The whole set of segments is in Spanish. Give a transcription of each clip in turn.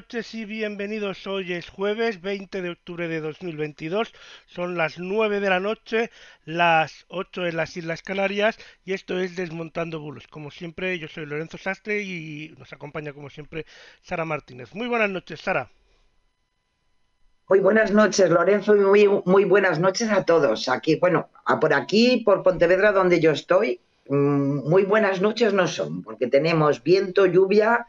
Noches y bienvenidos. Hoy es jueves 20 de octubre de 2022. Son las 9 de la noche, las 8 en las Islas Canarias y esto es Desmontando Bulos. Como siempre, yo soy Lorenzo Sastre y nos acompaña como siempre Sara Martínez. Muy buenas noches, Sara. Muy buenas noches, Lorenzo, y muy, muy buenas noches a todos. Aquí, bueno, por aquí, por Pontevedra, donde yo estoy, mm, muy buenas noches no son, porque tenemos viento, lluvia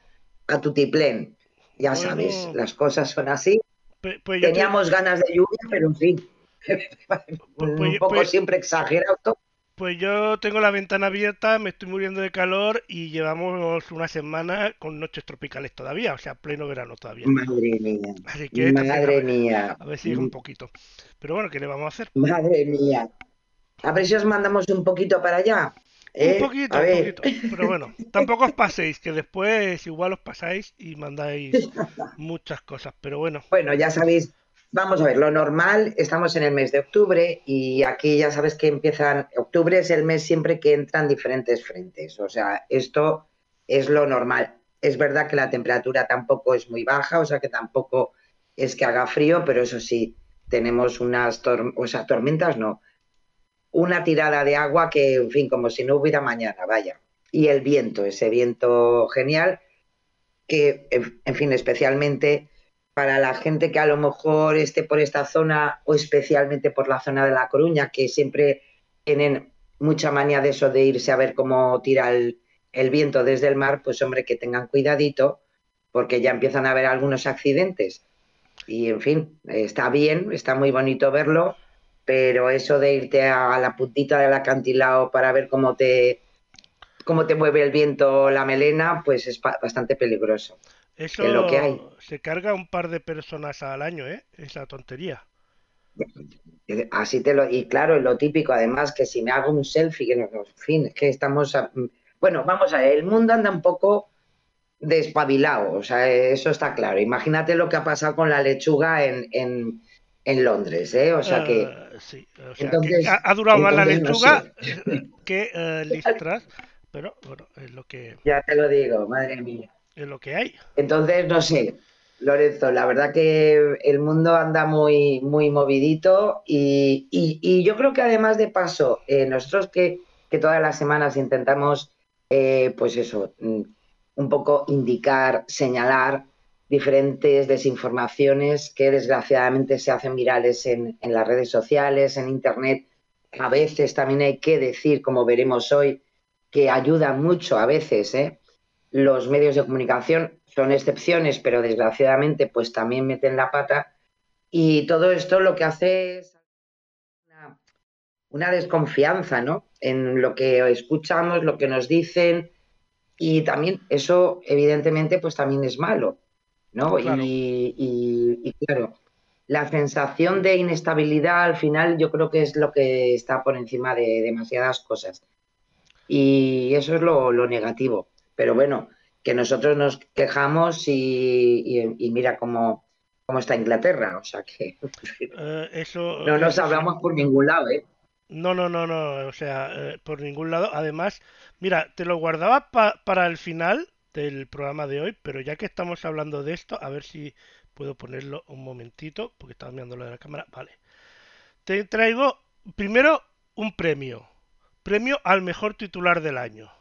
a tutiplén. Ya Bueno. sabes, las cosas son así. Pues te- Teníamos ganas de lluvia, pero en fin, pues- un poco pues- siempre exagerado. Pues yo tengo la ventana abierta, me estoy muriendo de calor y llevamos una semana con noches tropicales todavía, o sea, pleno verano todavía. Madre mía, Así que madre mía, A ver si llega un poquito. Pero bueno, ¿qué le vamos a hacer? madre mía. A ver si os mandamos un poquito para allá. ¿Eh? Un poquito, A un ver. poquito. Pero bueno, tampoco os paséis, que después igual os pasáis y mandáis muchas cosas. Pero bueno, Bueno, ya sabéis, vamos a ver, lo normal, estamos en el mes de octubre y aquí ya sabes que empiezan, octubre es el mes siempre que entran diferentes frentes, o sea, esto es lo normal. Es verdad que la temperatura tampoco es muy baja, o sea que tampoco es que haga frío, pero eso sí, tenemos unas tor- o sea, tormentas, no, una tirada de agua que, en fin, como si no hubiera mañana, vaya. Y el viento, ese viento genial, que, en fin, especialmente para la gente que a lo mejor esté por esta zona o especialmente por la zona de La Coruña, que siempre tienen mucha manía de eso de irse a ver cómo tira el, el viento desde el mar, pues hombre, que tengan cuidadito, porque ya empiezan a haber algunos accidentes. Y en fin, está bien, está muy bonito verlo, pero eso de irte a la puntita del acantilado para ver cómo te, cómo te mueve el viento la melena, pues es bastante peligroso. eso Es lo que hay. se carga un par de personas al año, ¿eh? Esa tontería. Así te lo, y claro, lo típico, además, que si me hago un selfie, que no, no, en fin, es que estamos, a- bueno, vamos a ver, el mundo anda un poco despabilado, o sea, eso está claro. Imagínate lo que ha pasado con la lechuga en, en, en Londres, ¿eh? O sea que, Eh, sí, o sea, entonces- que ha, ha durado más la no lechuga que eh, listras, pero bueno, es lo que ya te lo digo, madre mía. es lo que hay. Entonces, no sé, Lorenzo, la verdad que el mundo anda muy, muy movidito y, y- y yo creo que además de paso, eh, nosotros que, que todas las semanas intentamos, eh, pues eso, mm, un poco indicar, señalar diferentes desinformaciones que desgraciadamente se hacen virales en, en las redes sociales, en Internet. A veces también hay que decir, como veremos hoy, que ayudan mucho a veces, ¿eh? los medios de comunicación son excepciones, pero desgraciadamente pues también meten la pata y todo esto lo que hace es una, una desconfianza, ¿no? En lo que escuchamos, lo que nos dicen y también eso evidentemente pues también es malo, ¿no? Claro. Y, y- y, claro, la sensación de inestabilidad al final yo creo que es lo que está por encima de demasiadas cosas. Y eso es lo, lo negativo. Pero bueno, que nosotros nos quejamos y, y- y mira cómo, cómo está Inglaterra. O sea que Eh, eso no nos hablamos por ningún lado, ¿eh? No, no, no, no, o sea, eh, por ningún lado. Además, mira, te lo guardaba pa- para el final del programa de hoy, pero ya que estamos hablando de esto, a ver si puedo ponerlo un momentito, porque estaba mirando lo de la cámara. Vale. Te traigo primero un premio. Premio al mejor titular del año.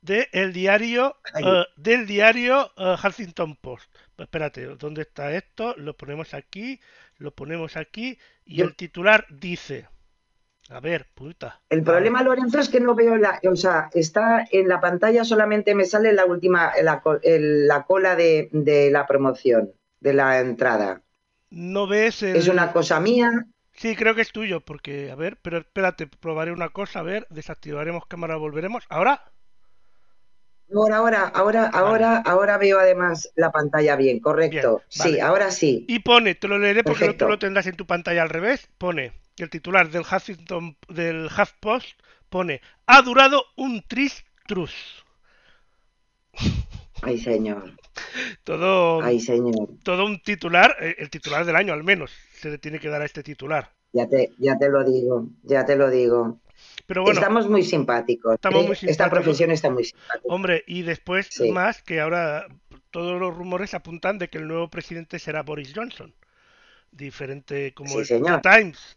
De el diario, eh, del diario eh, Huffington Post. Pues espérate, ¿dónde está esto? Lo ponemos aquí, lo ponemos aquí, y el titular dice. A ver, puta. El problema, Lorenzo, es que no veo la, o sea, está en la pantalla solamente me sale la última, la, la cola de, de la promoción, de la entrada. No ves el... Es una cosa mía. Sí, creo que es tuyo, porque, a ver, pero espérate, probaré una cosa, a ver, desactivaremos cámara, volveremos. ¿Ahora? Ahora, ahora, ahora, ahora, ahora veo además la pantalla bien, correcto. Sí, ahora sí. Y pone, te lo leeré porque no tú lo tendrás en tu pantalla al revés, pone el titular del Huffington, del HuffPost, pone, ha durado un tris trus. Ay, señor. Todo, Ay, señor. todo un titular, eh, el titular del año al menos, se le tiene que dar a este titular. Ya te, ya te lo digo, ya te lo digo. Pero bueno, estamos muy simpáticos. Estamos ¿eh? muy simpáticos. Esta profesión está muy simpática. Hombre, y después más que ahora todos los rumores apuntan de que el nuevo presidente será Boris Johnson. Diferente como sí, el señor. Times,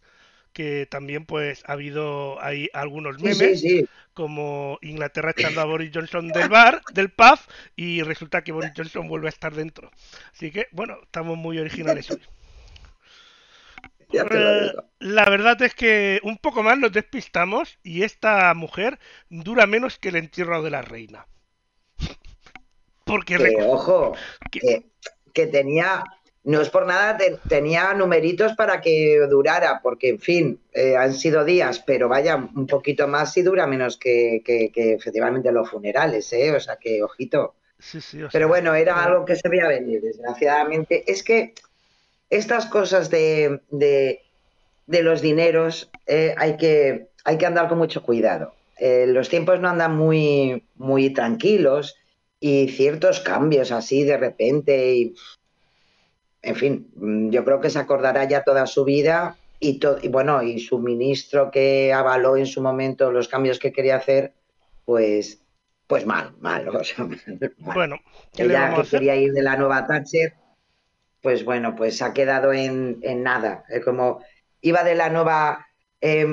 que también pues ha habido ahí algunos memes sí, sí. como Inglaterra echando a Boris Johnson del bar, del pub y resulta que Boris Johnson vuelve a estar dentro. Así que bueno, estamos muy originales hoy. Eh. La verdad es que un poco más nos despistamos y esta mujer dura menos que el entierro de la reina. Porque Que, ojo, que tenía, no es por nada, te- tenía numeritos para que durara, porque en fin, eh, han sido días, pero vaya, un poquito más y dura menos que, que- que efectivamente los funerales, ¿eh? O sea que, ojito. sí, sí, o Pero bueno, era algo que se veía venir, desgraciadamente. Es que estas cosas de, de- de los dineros eh, hay, que, hay que andar con mucho cuidado. Eh, los tiempos no andan muy, muy tranquilos y ciertos cambios así de repente y, en fin, yo creo que se acordará ya toda su vida y, to- y bueno, y su ministro que avaló en su momento los cambios que quería hacer, pues, pues mal, mal, o sea, mal. Bueno, ¿qué le Ella a que hacer? quería ir de la nueva Thatcher, pues bueno, pues ha quedado en, en nada. Como iba de la nueva eh,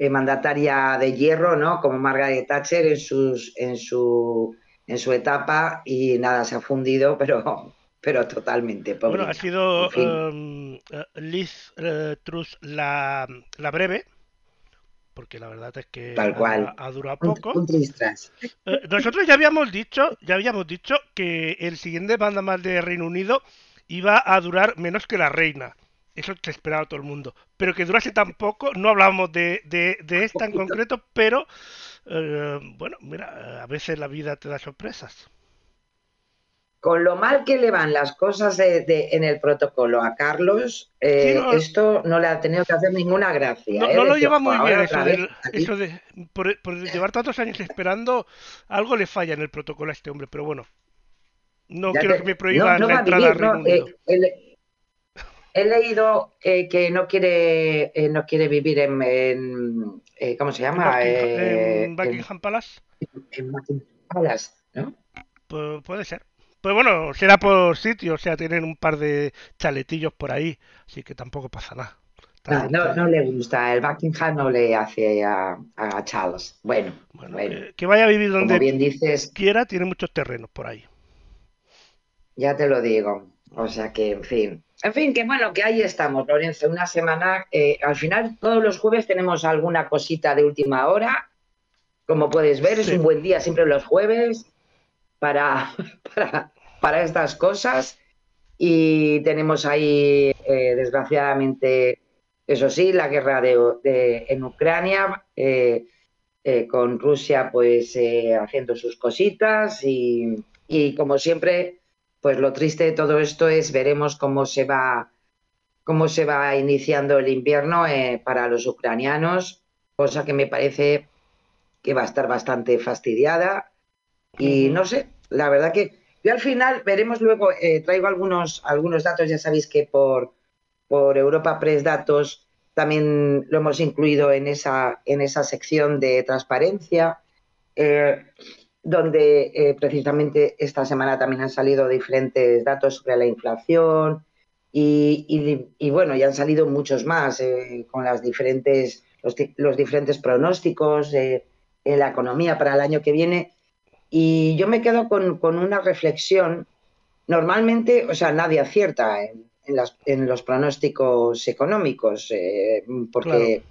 eh, mandataria de hierro, ¿no? Como Margaret Thatcher en, sus, en, su, en su etapa y nada, se ha fundido, pero, pero totalmente. Bueno, pobrina. ha sido En fin. em, eh, Liz eh, Truss la, la breve, porque la verdad es que Tal ha, cual. ha durado poco. un. Eh, nosotros ya habíamos dicho, ya habíamos dicho que el siguiente banda más de Reino Unido iba a durar menos que la reina. Eso se esperaba todo el mundo. Pero que durase tan poco, no hablábamos de, de, de esta en concreto, pero bueno, mira, a veces la vida te da sorpresas. Con lo mal que le van las cosas de- de- en el protocolo a Carlos, eh, Sí, no. esto no le ha tenido que hacer ninguna gracia. No, ¿eh? no lo lleva muy "Jo, bien eso, aquí". eso de por, por llevar tantos años esperando, algo le falla en el protocolo a este hombre, pero bueno. No Ya quiero te- que me prohíban no la entrada vivir, al no, Reino eh, he, he leído eh, que no quiere, no quiere vivir en, en, ¿cómo se En llama? Buckingham, en Buckingham Palace, en Buckingham Palace, ¿no? pues puede ser. Pues bueno, será por sitio, o sea, tienen un par de chaletillos por ahí, así que tampoco pasa nada. Ah, no, no le gusta, el Buckingham no le hace a, a Charles. Bueno, Bueno, bueno, que, que vaya a vivir donde bien dices, quiera, tiene muchos terrenos por ahí. ya te lo digo. O sea que, en fin. En fin, que bueno, que ahí estamos, Lorenzo. Una semana, eh, al final, todos los jueves tenemos alguna cosita de última hora. Como puedes ver, es un buen día siempre los jueves para, para, para estas cosas. Y tenemos ahí, eh, desgraciadamente, eso sí, la guerra de, de- en Ucrania, eh, eh, con Rusia pues haciendo sus cositas y, y como siempre, pues lo triste de todo esto es veremos cómo se va cómo se va iniciando el invierno para los ucranianos, cosa que me parece que va a estar bastante fastidiada y no sé, la verdad que yo al final veremos luego, eh, traigo algunos, algunos datos, ya sabéis que por, por Europa Press Datos también lo hemos incluido en esa, en esa sección de transparencia, eh, donde eh, precisamente esta semana también han salido diferentes datos sobre la inflación y, y- bueno, ya han salido muchos más con las diferentes, los, los diferentes pronósticos en la economía para el año que viene. Y yo me quedo con, con una reflexión. Normalmente, o sea, nadie acierta en, en las- en los pronósticos económicos, eh, porque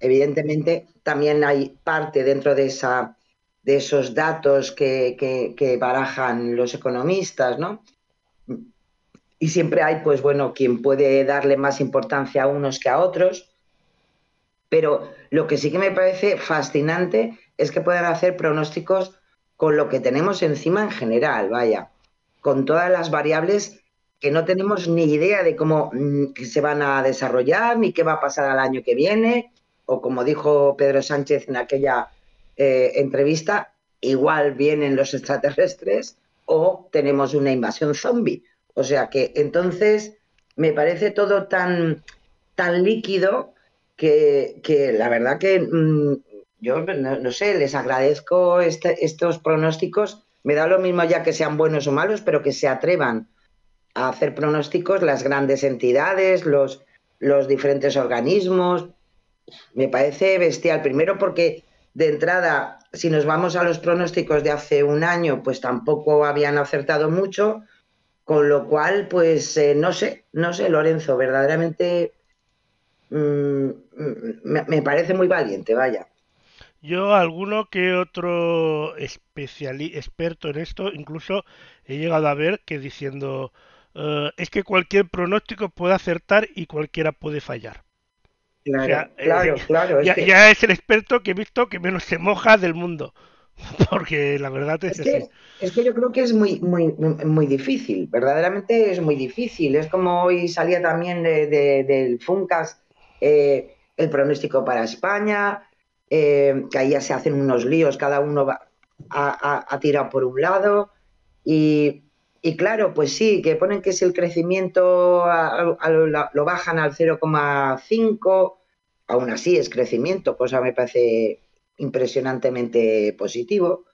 evidentemente también hay parte dentro de, esa, de esos datos que, que- que barajan los economistas, ¿no? y siempre hay, pues bueno, quien puede darle más importancia a unos que a otros. Pero lo que sí que me parece fascinante es que puedan hacer pronósticos con lo que tenemos encima en general, vaya, con todas las variables que no tenemos ni idea de cómo mm, se van a desarrollar, ni qué va a pasar al año que viene, o como dijo Pedro Sánchez en aquella eh, entrevista, igual vienen los extraterrestres o tenemos una invasión zombie. O sea que entonces me parece todo tan, tan líquido que, la verdad que mm, yo no, sé, les agradezco este, estos pronósticos. Me da lo mismo ya que sean buenos o malos, pero que se atrevan a hacer pronósticos las grandes entidades, los, diferentes organismos. Me parece bestial. Primero porque de entrada, si nos vamos a los pronósticos de hace un año, pues tampoco habían acertado mucho. Con lo cual, pues eh, no sé, no sé, Lorenzo, verdaderamente mm, me, parece muy valiente, vaya. Yo, alguno que otro experto en esto, incluso he llegado a ver que diciendo eh, es que cualquier pronóstico puede acertar y cualquiera puede fallar. Claro, claro, eh, claro. ya, es el experto que he visto que menos se moja del mundo. Porque la verdad es, que, es que yo creo que es muy, muy, muy difícil, verdaderamente es muy difícil. Es como hoy salía también del Funcas eh, el pronóstico para España, eh, que ahí ya se hacen unos líos, cada uno va a, tirar por un lado. Y, claro, pues sí, que ponen que si el crecimiento lo bajan al 0,5, aún así es crecimiento, cosa me parece impresionantemente positivo,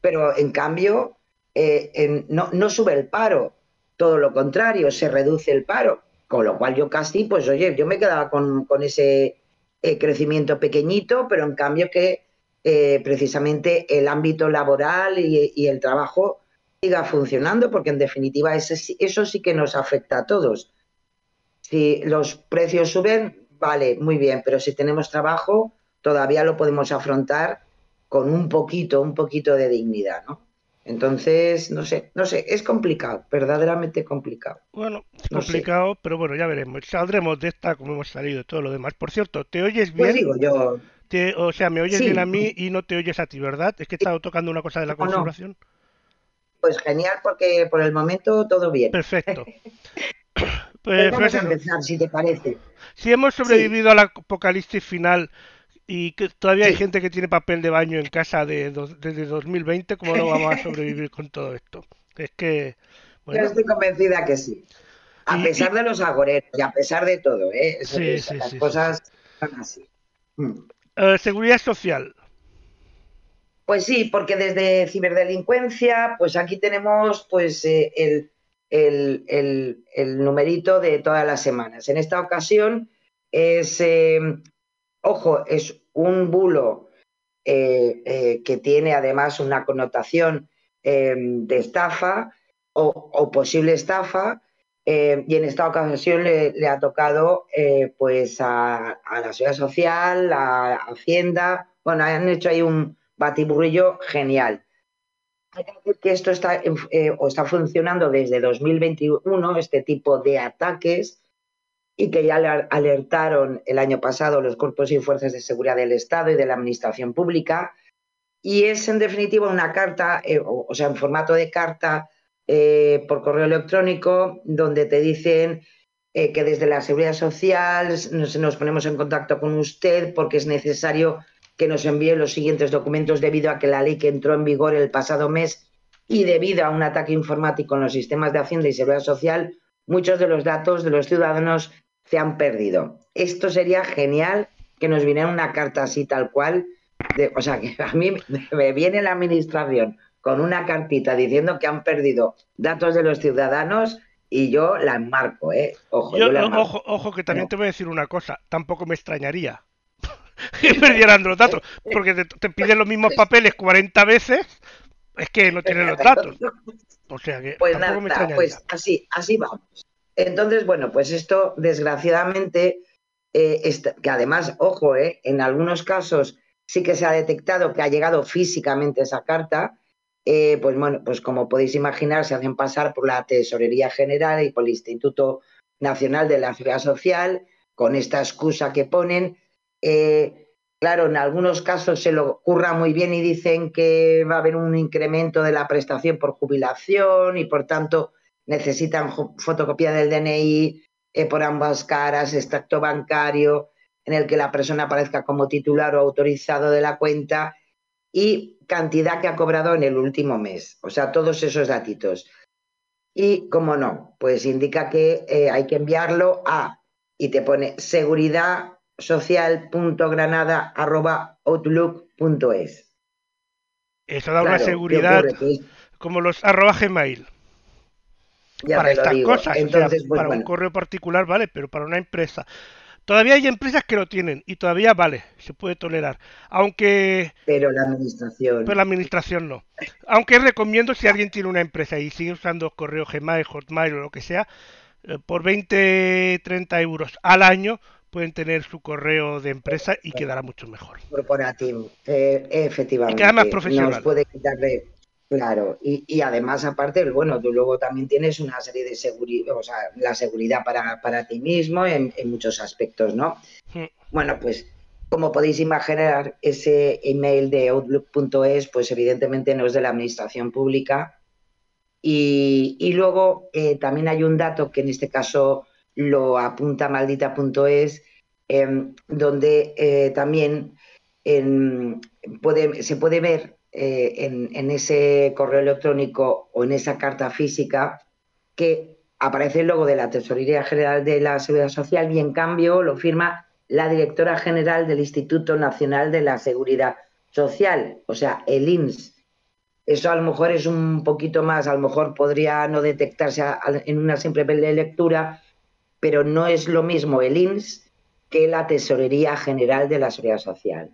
pero en cambio eh, no, sube el paro, todo lo contrario, se reduce el paro, con lo cual yo casi, pues oye, yo me quedaba con, ese eh, crecimiento pequeñito, pero en cambio que eh, precisamente el ámbito laboral y, el trabajo siga funcionando, porque en definitiva eso sí que nos afecta a todos. Si los precios suben, vale, muy bien, pero si tenemos trabajo, todavía lo podemos afrontar con un poquito, un poquito de dignidad, ¿no? Entonces, no sé, no sé, es complicado, verdaderamente complicado. Bueno, es complicado, pero bueno, ya veremos. Saldremos de esta como hemos salido y todo lo demás. Por cierto, ¿te oyes pues bien? Pues digo yo. o sea, me oyes bien a mí y no te oyes a ti, ¿verdad? Es que he estado tocando una cosa de la configuración. Pues genial, porque por el momento todo bien. Perfecto. pues, vamos a empezar, si te parece. Si hemos sobrevivido al apocalipsis final y que todavía hay gente que tiene papel de baño en casa de desde 2020, ¿cómo no vamos a sobrevivir con todo esto? Es que... Yo estoy convencida que sí. A pesar de los agoreros y a pesar de todo, ¿eh? sí, sí, las cosas son así. Mm. Eh, seguridad social. Pues sí, porque desde ciberdelincuencia, pues aquí tenemos pues eh, el, el, el, numerito de todas las semanas. En esta ocasión es eh, Ojo, es un bulo eh, eh, que tiene además una connotación em, de estafa o, posible estafa, em, y en esta ocasión le, ha tocado pues a, la Seguridad Social, a Hacienda, bueno, han hecho ahí un batiburrillo genial. Hay que decir que esto está, o está funcionando desde 2021, este tipo de ataques, y que ya alertaron el año pasado los cuerpos y fuerzas de seguridad del Estado y de la Administración Pública. Y es en definitiva una carta, eh, o, sea, en formato de carta eh, por correo electrónico, donde te dicen eh, que desde la Seguridad Social nos, nos ponemos en contacto con usted porque es necesario que nos envíe los siguientes documentos debido a que la ley que entró en vigor el pasado mes y debido a un ataque informático en los sistemas de Hacienda y Seguridad Social, muchos de los datos de los ciudadanos se han perdido. Esto sería genial que nos viniera una carta así tal cual. o sea, que a mí me viene la administración con una cartita diciendo que han perdido datos de los ciudadanos y yo la enmarco, ¿eh? Ojo, Ojo, ojo, que también te voy a decir una cosa. Tampoco me extrañaría que perdieran los datos, porque te, piden los mismos papeles 40 veces, es que no tienen los datos. O sea que pues tampoco me extrañaría. Pues así, así vamos. Entonces, bueno, pues esto desgraciadamente, eh, que además, ojo, eh, en algunos casos sí que se ha detectado que ha llegado físicamente esa carta, eh, pues bueno, pues como podéis imaginar, se hacen pasar por la Tesorería General y por el Instituto Nacional de la Seguridad Social, con esta excusa que ponen. Eh, claro, en algunos casos se lo ocurra muy bien y dicen que va a haber un incremento de la prestación por jubilación y por tanto necesitan fotocopia del DNI eh, por ambas caras, extracto bancario en el que la persona aparezca como titular o autorizado de la cuenta y cantidad que ha cobrado en el último mes. O sea, todos esos datitos. Y, como no, pues indica que eh, hay que enviarlo a, y te pone seguridad social.granada.outlook.es. Eso da una seguridad como los arroba Gmail. Para estas cosas, Entonces, pues para un correo particular vale, pero para una empresa Todavía hay empresas que lo tienen y todavía vale, se puede tolerar. Aunque. Pero la administración. Pero la administración no. Aunque recomiendo si alguien tiene una empresa y sigue usando correo Gmail, Hotmail o lo que sea, eh, por 20, 30 euros al año pueden tener su correo de empresa y quedará mucho mejor. Corporativo, eh, efectivamente. Y queda más profesional. Nos puede quitarle Claro, y, además, aparte, bueno, tú luego también tienes una serie de seguridad, o sea, la seguridad para, ti mismo en, muchos aspectos, ¿no? Hmm. Bueno, pues como podéis imaginar, ese email de outlook.es, pues evidentemente no es de la administración pública. Y, luego eh, también hay un dato que en este caso lo apunta maldita.es, em, donde eh, también puede, se puede ver eh, en, ese correo electrónico o en esa carta física que aparece el logo de la Tesorería General de la Seguridad Social y en cambio lo firma la directora general del Instituto Nacional de la Seguridad Social, o sea, el INS. Eso a lo mejor es un poquito más, a lo mejor podría no detectarse en una simple lectura, pero no es lo mismo el INS que la Tesorería General de la Seguridad Social.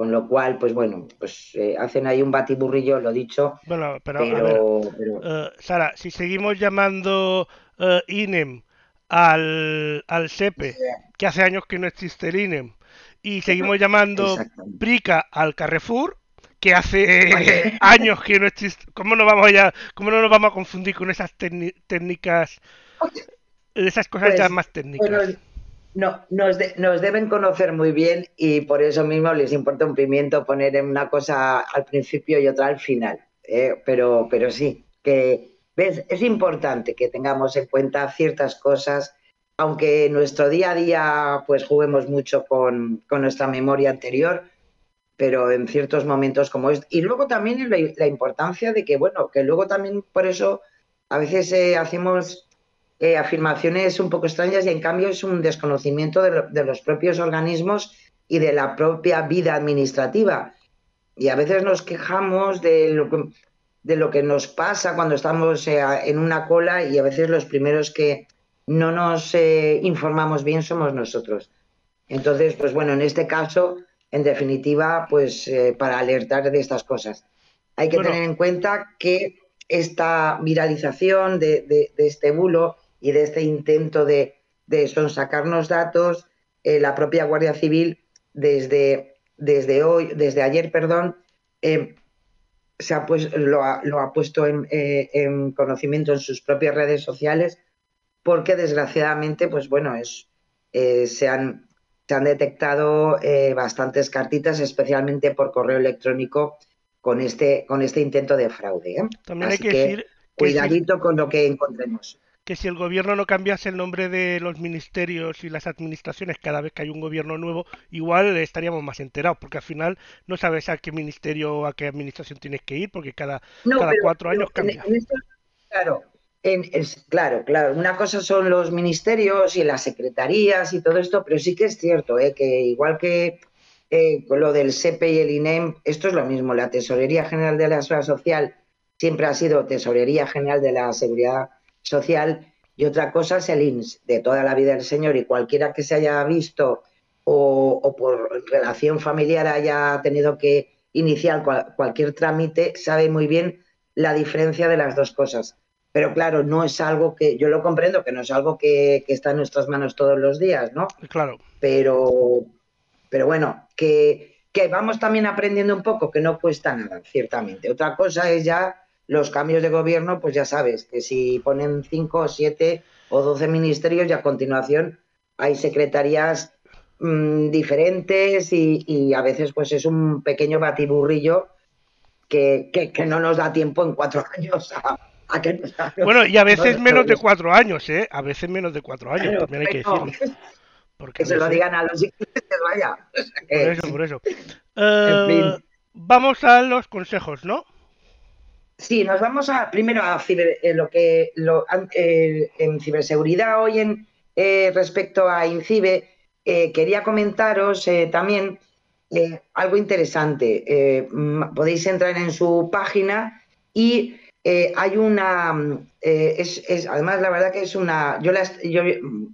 Con lo cual, pues bueno, pues eh, hacen ahí un batiburrillo, lo dicho. Bueno, pero, eh, Sara, si seguimos llamando uh, INEM al, al SEPE, que hace años que no existe el INEM, y seguimos llamando PRICA al Carrefour, que hace años que no existe, ¿cómo no vamos a, cómo no nos vamos a confundir con esas técnicas, esas cosas ya pues, más técnicas? No, nos, deben conocer muy bien y por eso mismo les importa un pimiento poner una cosa al principio y otra al final. ¿eh? Pero, pero sí, que ¿ves? es importante que tengamos en cuenta ciertas cosas, aunque en nuestro día a día pues juguemos mucho con, nuestra memoria anterior, pero en ciertos momentos como es. Y luego también la, la importancia de que, bueno, que luego también por eso a veces eh, hacemos eh, afirmaciones un poco extrañas y en cambio es un desconocimiento de, los propios organismos y de la propia vida administrativa. Y a veces nos quejamos de lo que, de lo que nos pasa cuando estamos eh, en una cola y a veces los primeros que no nos eh, informamos bien somos nosotros. Entonces, pues bueno, en este caso, en definitiva, pues para alertar de estas cosas. Hay que tener en cuenta que esta viralización de, de, este bulo y de este intento de, de sonsacarnos datos, eh, la propia Guardia Civil desde, desde hoy, desde ayer, perdón, eh, se ha pues, lo, ha, lo, ha, puesto en, eh, en, conocimiento en sus propias redes sociales, porque desgraciadamente, pues bueno, es, se, han, se han detectado bastantes cartitas, especialmente por correo electrónico, con este, con este intento de fraude. También hay que, decir cuidadito con lo que encontremos que si el gobierno no cambiase el nombre de los ministerios y las administraciones cada vez que hay un gobierno nuevo, igual estaríamos más enterados, porque al final no sabes a qué ministerio o a qué administración tienes que ir, porque cada, cada cuatro años cambia. claro, claro, claro. Una cosa son los ministerios y las secretarías y todo esto, pero sí que es cierto ¿eh? que igual que eh, con lo del SEPE y el INEM, esto es lo mismo. La Tesorería General de la Seguridad Social siempre ha sido Tesorería General de la Seguridad social y otra cosa es el INS de toda la vida del señor y cualquiera que se haya visto o, por relación familiar haya tenido que iniciar cualquier trámite sabe muy bien la diferencia de las dos cosas. Pero claro, no es algo que, yo lo comprendo, que no es algo que, que está en nuestras manos todos los días, ¿no? Claro. Pero, pero bueno, que que vamos también aprendiendo un poco, que no cuesta nada, ciertamente. Otra cosa es ya los cambios de gobierno, pues ya sabes, que si ponen cinco, siete o doce ministerios y a continuación hay secretarías mm, diferentes y, a veces pues es un pequeño batiburrillo que, que, no nos da tiempo en cuatro años a, que Bueno, y a veces menos de cuatro años, ¿eh? A veces menos de cuatro años, también hay que decirlo. que se lo digan a los ingleses, vaya. Por eso, por eso. Eh, vamos a los consejos, ¿no? Sí, nos vamos a primero a eh, lo que lo, eh, en ciberseguridad hoy en respecto a INCIBE quería comentaros también algo interesante. podéis entrar en su página y hay una, es, además la verdad que es una, yo, yo,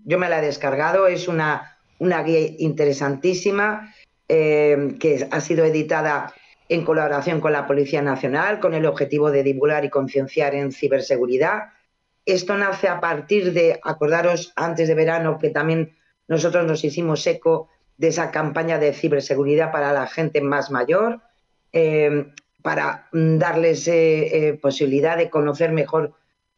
yo, me la he descargado, es una, una guía interesantísima eh, que ha sido editada en colaboración con la Policía Nacional con el objetivo de divulgar y concienciar en ciberseguridad. Esto nace a partir de, acordaros antes de verano que también nosotros nos hicimos eco de esa campaña de ciberseguridad para la gente más mayor, eh, para darles eh, posibilidad de conocer mejor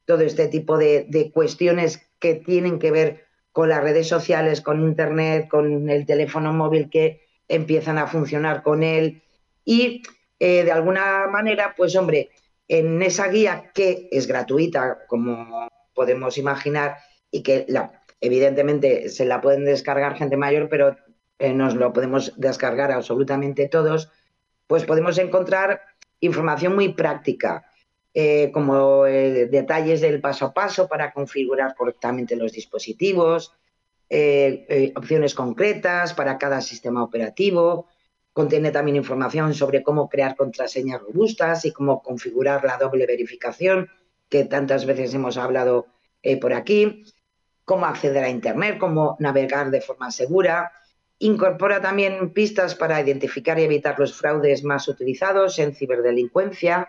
todo este tipo de cuestiones que tienen que ver con las redes sociales, con Internet, con el teléfono móvil que empiezan a funcionar con él y eh, de alguna manera, pues hombre, en esa guía que es gratuita, como podemos imaginar, y que evidentemente se la pueden descargar gente mayor, pero eh, nos lo podemos descargar absolutamente todos, pues podemos encontrar información muy práctica, eh, como detalles del paso a paso para configurar correctamente los dispositivos, opciones concretas para cada sistema operativo. Contiene también información sobre cómo crear contraseñas robustas y cómo configurar la doble verificación, que tantas veces hemos hablado eh, por aquí. Cómo acceder a Internet, cómo navegar de forma segura. Incorpora también pistas para identificar y evitar los fraudes más utilizados en ciberdelincuencia.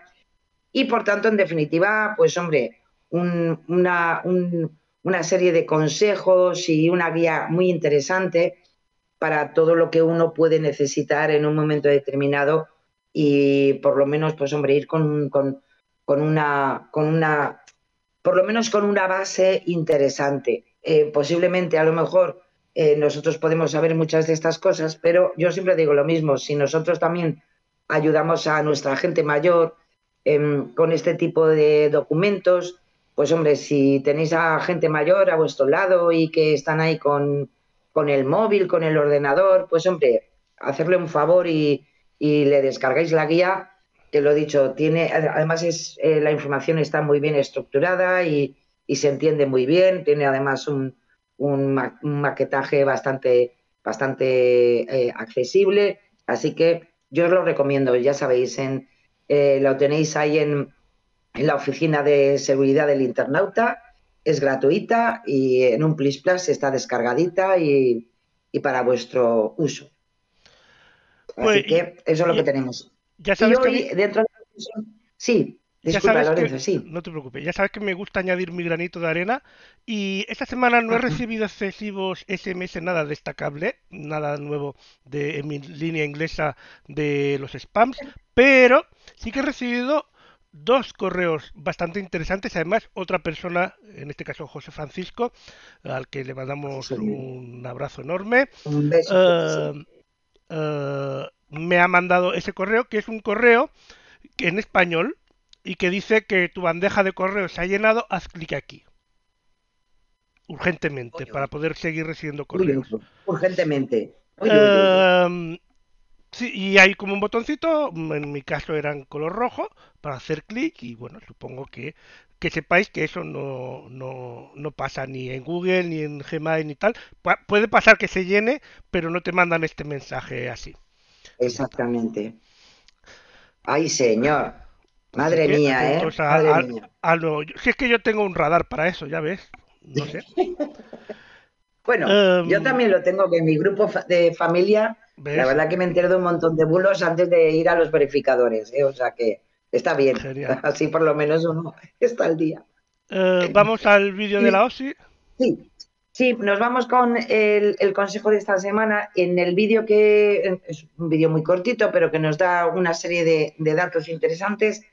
Y por tanto, en definitiva, pues hombre, una, un, una serie de consejos y una guía muy interesante para todo lo que uno puede necesitar en un momento determinado y por lo menos, pues hombre, ir con, con, una, con una, por lo menos con una base interesante. Eh, posiblemente, a lo mejor, eh, nosotros podemos saber muchas de estas cosas, pero yo siempre digo lo mismo, si nosotros también ayudamos a nuestra gente mayor em, con este tipo de documentos, pues hombre, si tenéis a gente mayor a vuestro lado y que están ahí con, el móvil, con el ordenador, pues hombre, hacerle un favor y, le descargáis la guía, que lo he dicho, tiene, además es, eh, la información está muy bien estructurada y, se entiende muy bien, tiene además un, maquetaje bastante, bastante eh, accesible, así que yo os lo recomiendo, ya sabéis, en, eh, lo tenéis ahí en, en la oficina de seguridad del internauta. Es gratuita y en un Plus Plus está descargadita y, para vuestro uso. Así pues, que eso es lo que tenemos. Ya sabes dentro Sí, disculpa, Lorenzo, sí. No te preocupes, ya sabes que me gusta añadir mi granito de arena y esta semana no he recibido excesivos SMS, nada destacable, nada nuevo de en mi línea inglesa de los spams, pero sí que he recibido dos correos bastante interesantes. Además, otra persona, en este caso José Francisco, al que le mandamos un abrazo enorme, eh, eh, me ha mandado ese correo, que es un correo que en español y que dice que tu bandeja de correo se ha llenado, haz clic aquí. Urgentemente, para poder seguir recibiendo correos. Urgentemente. Sí, y hay como un botoncito, en mi caso era en color rojo, para hacer clic y bueno, supongo que, que sepáis que eso no, no, no, pasa ni en Google, ni en Gmail, ni tal. puede pasar que se llene, pero no te mandan este mensaje así. Exactamente. Ay, señor. Madre mía, ¿eh? Madre mía. Si es que yo tengo un radar para eso, ya ves. No sé. bueno, yo em, también lo tengo, que en mi grupo de familia la verdad que me entero de un montón de bulos antes de ir a los verificadores, ¿eh? o sea que está bien. Así por lo menos uno está al día. Eh, ¿Vamos al vídeo de la OSI? Sí, Sí, nos vamos con el, consejo de esta semana. En el vídeo que es un vídeo muy cortito, pero que nos da una serie de, de, datos interesantes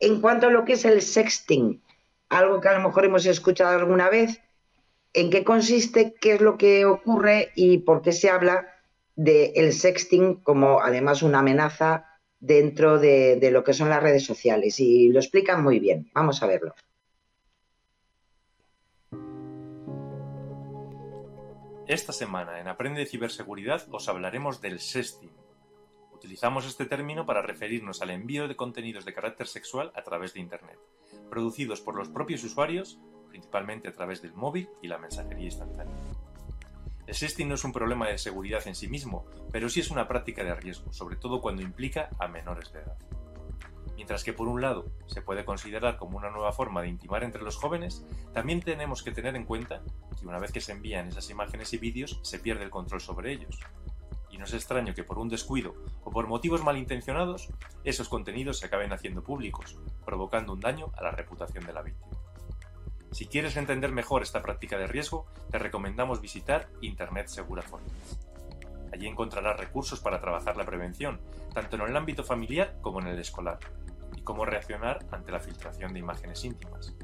en cuanto a lo que es el sexting, algo que a lo mejor hemos escuchado alguna vez. ¿En qué consiste? ¿Qué es lo que ocurre? ¿Y por qué se habla del sexting como además una amenaza dentro de, lo que son las redes sociales? Y lo explican muy bien. Vamos a verlo. Esta semana en Aprende de Ciberseguridad os hablaremos del sexting. Utilizamos este término para referirnos al envío de contenidos de carácter sexual a través de Internet, producidos por los propios usuarios, principalmente a través del móvil y la mensajería instantánea. El sexting no es un problema de seguridad en sí mismo, pero sí es una práctica de riesgo, sobre todo cuando implica a menores de edad. Mientras que por un lado se puede considerar como una nueva forma de intimar entre los jóvenes, también tenemos que tener en cuenta que una vez que se envían esas imágenes y vídeos se pierde el control sobre ellos. Y no es extraño que por un descuido o por motivos malintencionados esos contenidos se acaben haciendo públicos, provocando un daño a la reputación de la víctima. Si quieres entender mejor esta práctica de riesgo, te recomendamos visitar Internet Segura. Allí encontrarás recursos para trabajar la prevención, tanto en el ámbito familiar como en el escolar, y cómo reaccionar ante la filtración de imágenes íntimas.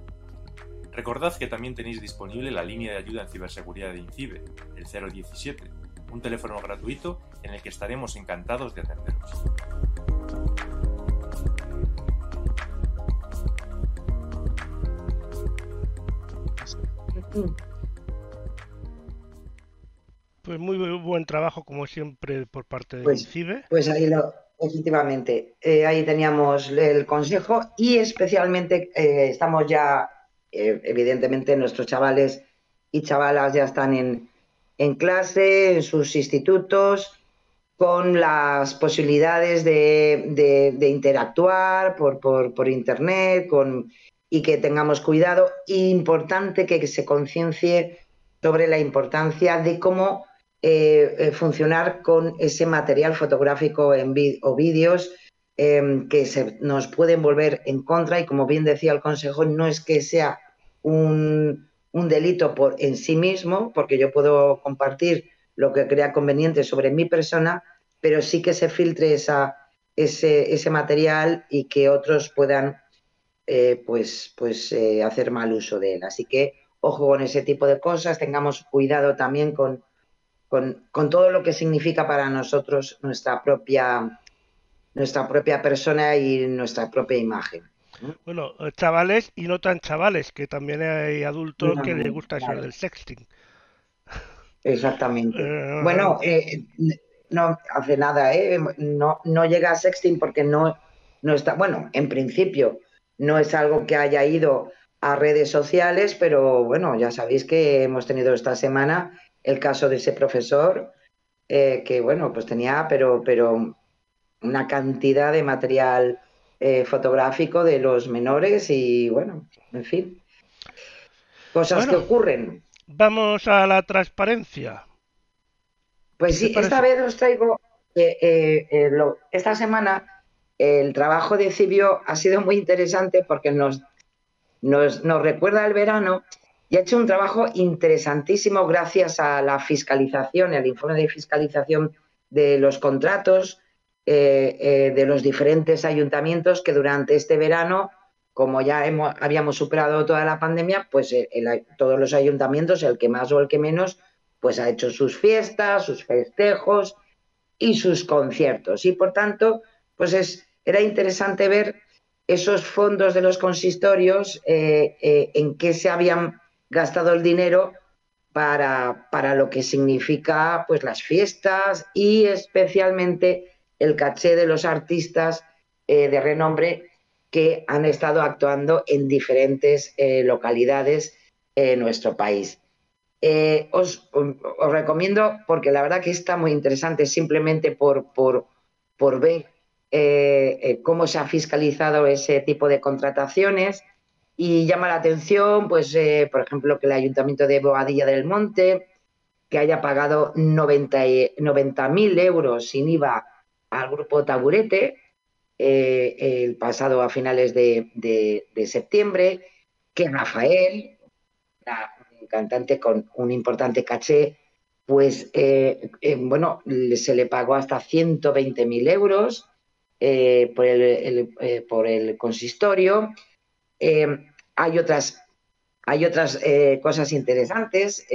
Recordad que también tenéis disponible la línea de ayuda en ciberseguridad de INCIBE, el 017, un teléfono gratuito en el que estaremos encantados de atenderos. Pues muy buen trabajo, como siempre, por parte de pues, CIBE. Pues ahí lo, efectivamente, eh, ahí teníamos el consejo y especialmente eh, estamos ya, eh, evidentemente, nuestros chavales y chavalas ya están en, en clase, en sus institutos, con las posibilidades de, de, interactuar por, por, por, internet con, y que tengamos cuidado. Importante que se conciencie sobre la importancia de cómo eh, eh, funcionar con ese material fotográfico o vídeos em, que nos pueden volver en contra y como bien decía el consejo, no es que sea un, delito por, en sí mismo, porque yo puedo compartir lo que crea conveniente sobre mi persona, pero sí que se filtre esa, ese, ese material y que otros puedan eh, pues, pues hacer mal uso de él. Así que ojo con ese tipo de cosas, tengamos cuidado también con, con, todo lo que significa para nosotros nuestra propia, nuestra propia persona y nuestra propia imagen. Bueno, chavales y no tan chavales, que también hay adultos que les gusta eso del sexting. Exactamente. Eh, bueno, eh, no hace nada, ¿eh? no, no llega a sexting porque no, no está, bueno, en principio no es algo que haya ido a redes sociales, pero bueno, ya sabéis que hemos tenido esta semana el caso de ese profesor eh, que, bueno, pues tenía, pero, pero una cantidad de material eh, fotográfico de los menores y, bueno, en fin, cosas que ocurren. Vamos a la transparencia. Pues sí, esta vez os traigo, eh, esta semana el trabajo de Cibio ha sido muy interesante porque nos nos, recuerda el verano y ha hecho un trabajo interesantísimo gracias a la fiscalización, el informe de fiscalización de los contratos eh, eh, de los diferentes ayuntamientos que durante este verano, como ya hemos, habíamos superado toda la pandemia, pues todos los ayuntamientos, el que más o el que menos, pues ha hecho sus fiestas, sus festejos y sus conciertos. Y por tanto, pues es, era interesante ver esos fondos de los consistorios, eh, eh, en qué se habían gastado el dinero para, para, lo que significa pues, las fiestas y especialmente el caché de los artistas eh, de renombre que han estado actuando en diferentes localidades en nuestro país. Os, os, recomiendo, porque la verdad que está muy interesante, simplemente por, por, por ver eh, eh, cómo se ha fiscalizado ese tipo de contrataciones. Y llama la atención, pues, eh, por ejemplo, que el Ayuntamiento de Boadilla del Monte, que haya pagado 90.000 euros sin IVA al grupo Taburete el pasado a finales de, septiembre, que Rafael, cantante con un importante caché, pues eh, eh, bueno, se le pagó hasta 120.000 euros eh, por, el, por, el, consistorio. hay otras, hay otras cosas interesantes.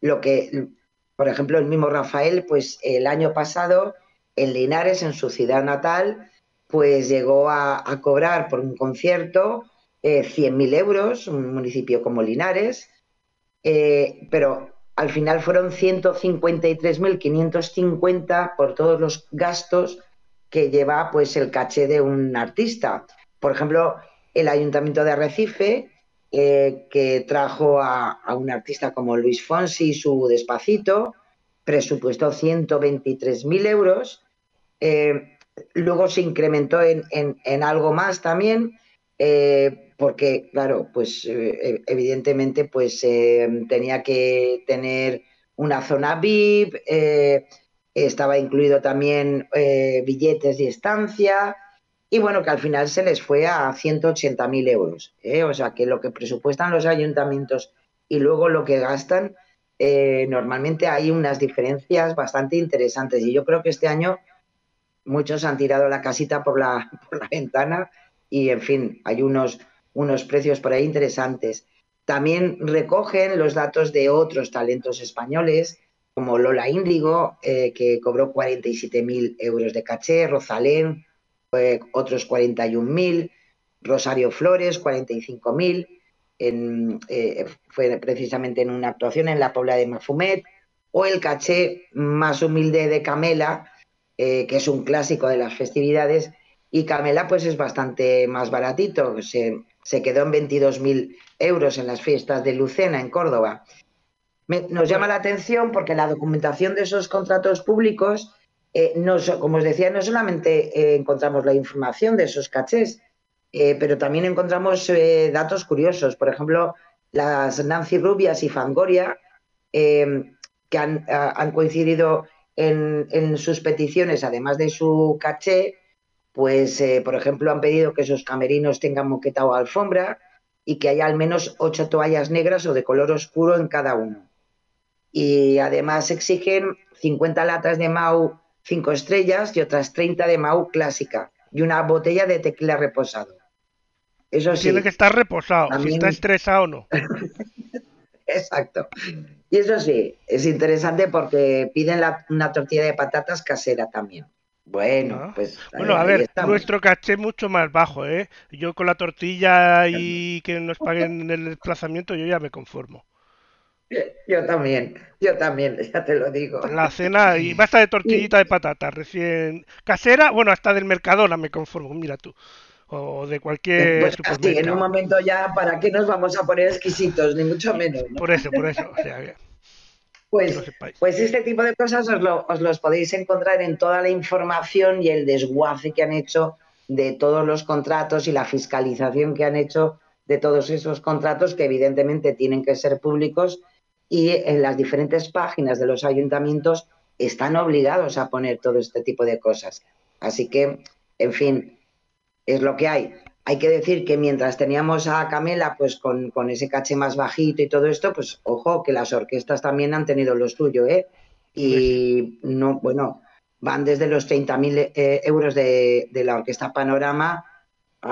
lo que, por ejemplo, el mismo Rafael, pues el año pasado en Linares, en su ciudad natal, pues llegó a, cobrar por un concierto 100.000 euros, un municipio como Linares, pero al final fueron 153.550 por todos los gastos que lleva pues el caché de un artista. Por ejemplo, el Ayuntamiento de Arrecife, eh, que trajo a, un artista como Luis Fonsi su Despacito, presupuestó 123.000 euros. Eh, luego se incrementó en, algo más también, eh, porque, claro, pues evidentemente pues tenía que tener una zona VIP, estaba incluido también billetes y estancia, y bueno, que al final se les fue a 180.000 euros. O sea, que lo que presupuestan los ayuntamientos y luego lo que gastan, normalmente hay unas diferencias bastante interesantes. Y yo creo que este año muchos han tirado la casita por la, por la ventana y, en fin, hay unos unos precios por ahí interesantes. También recogen los datos de otros talentos españoles, como Lola Índigo, eh, que cobró 47.000 euros de caché, Rosalén, otros 41.000, Rosario Flores, 45.000, eh, fue precisamente en una actuación en la Pobla de Mafumet, o el caché más humilde de Camela, eh, que es un clásico de las festividades, y Camela pues es bastante más baratito, se, se quedó en 22.000 euros en las fiestas de Lucena, en Córdoba. Nos llama la atención porque la documentación de esos contratos públicos, eh, como os decía, no solamente eh, encontramos la información de esos cachés, eh, pero también encontramos datos curiosos. Por ejemplo, las Nancy Rubias y Fangoria, que han, coincidido en, en sus peticiones, además de su caché, pues, por ejemplo, han pedido que sus camerinos tengan moqueta o alfombra y que haya al menos ocho toallas negras o de color oscuro en cada uno. Y además exigen 50 latas de Mau 5 estrellas y otras 30 de Mau clásica y una botella de tequila reposado. Eso sí. Tiene que estar reposado, si está estresado o no. Exacto. Y eso sí, es interesante porque piden una tortilla de patatas casera también. Bueno, ah. pues. Bueno, a ver, nuestro caché mucho más bajo, ¿eh? Yo con la tortilla y que nos paguen el desplazamiento, yo ya me conformo. Yo también, yo también, ya te lo digo. La cena y basta de tortillita de patata, recién casera, bueno, hasta del Mercadona me conformo, mira tú. O de cualquier. Pues así, en un momento ya, ¿para qué nos vamos a poner exquisitos? Ni mucho menos. Por eso, por eso. O sea, pues, pues este tipo de cosas os, los podéis encontrar en toda la información y el desguace que han hecho de todos los contratos y la fiscalización que han hecho de todos esos contratos que evidentemente tienen que ser públicos y en las diferentes páginas de los ayuntamientos están obligados a poner todo este tipo de cosas. Así que, en fin, es lo que hay. Hay que decir que mientras teníamos a Camela pues con, ese caché más bajito y todo esto, pues ojo que las orquestas también han tenido lo suyo, ¿eh? Y no, bueno, van desde los 30.000 eh, euros de, la Orquesta Panorama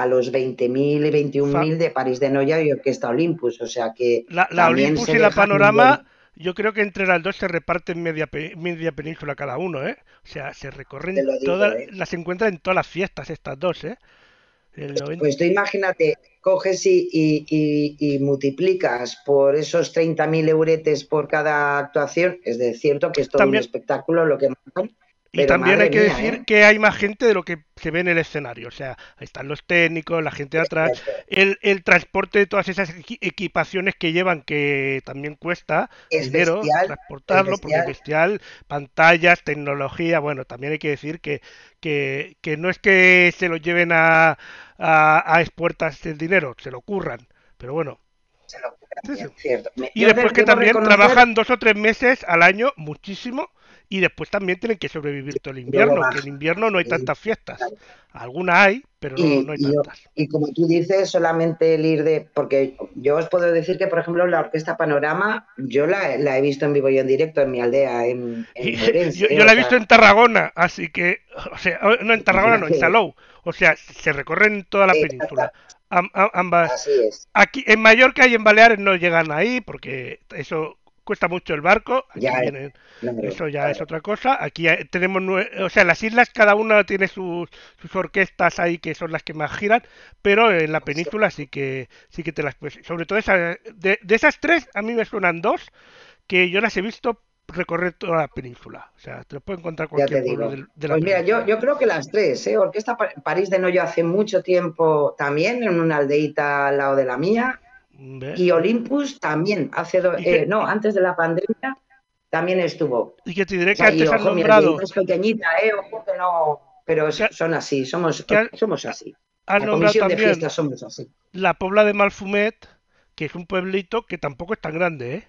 a los 20.000 y 21.000 de París de Noya y Orquesta Olympus, o sea que... La, Olympus y la Panorama... Yo creo que entre las dos se reparten media, media península cada uno, ¿eh? O sea, se recorren todas, ¿eh? las encuentran en todas las fiestas estas dos, ¿eh? Pues tú imagínate, coges y, multiplicas por esos 30.000 euretes por cada actuación, es de cierto que es todo un espectáculo lo que y también hay que decir ¿eh? que hay más gente de lo que se ve en el escenario. O sea, ahí están los técnicos, la gente de atrás, el, el transporte de todas esas equipaciones que llevan, que también cuesta dinero transportarlo, porque es bestial, pantallas, tecnología. Bueno, también hay que decir que, que, que no es que se lo lleven a, a, a expuertas el dinero, se lo curran. Pero bueno, se lo curran, cierto. Y después que también trabajan dos o tres meses al año muchísimo y después también tienen que sobrevivir todo el invierno, que en invierno no hay tantas fiestas. Algunas hay, pero no, no hay tantas. Y, como tú dices, solamente el ir de... Porque yo os puedo decir que, por ejemplo, la Orquesta Panorama, yo la, he visto en vivo y en directo en mi aldea, en, yo, la he visto en Tarragona, así que... O sea, no en Tarragona, no, en Salou. O sea, se recorren toda la península. ambas. Así es. Aquí en Mallorca y en Baleares no llegan ahí porque eso cuesta mucho el barco. eso ya es otra cosa. Aquí tenemos, o sea, las islas cada una tiene sus, sus orquestas ahí que son las que más giran, pero en la península sí que sí que te las pues, sobre todo de esas tres a mí me suenan dos que yo las he visto recorrer toda la península. O sea, te lo puedo encontrar cualquier pueblo de, de, la Pues mira, yo, yo creo que las tres, ¿eh? Orquesta París de Noyo hace mucho tiempo también, en una aldeita al lado de la mía, y Olympus también, hace eh, no, antes de la pandemia también estuvo. Y que te diré que antes han nombrado. es pequeñita, eh, ojo que no, pero son así, somos, somos así. Han nombrado también somos así. La Pobla de Malfumet, que es un pueblito que tampoco es tan grande, ¿eh?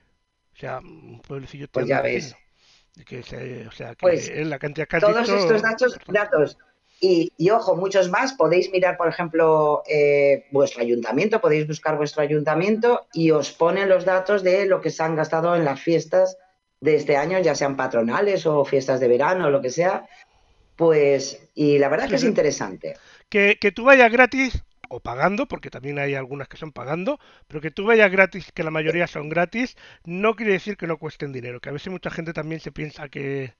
O sea, un pueblecillo Pues ya ves. Que o sea, que pues, es la cantidad que Todos estos datos, datos y, ojo, muchos más. Podéis mirar, por ejemplo, eh, vuestro ayuntamiento, podéis buscar vuestro ayuntamiento y os ponen los datos de lo que se han gastado en las fiestas de este año, ya sean patronales o fiestas de verano o lo que sea. Pues, y la verdad que es interesante. Que, que tú vayas gratis o pagando, porque también hay algunas que son pagando, pero que tú vayas gratis, que la mayoría son gratis, no quiere decir que no cuesten dinero, que a veces mucha gente también se piensa que,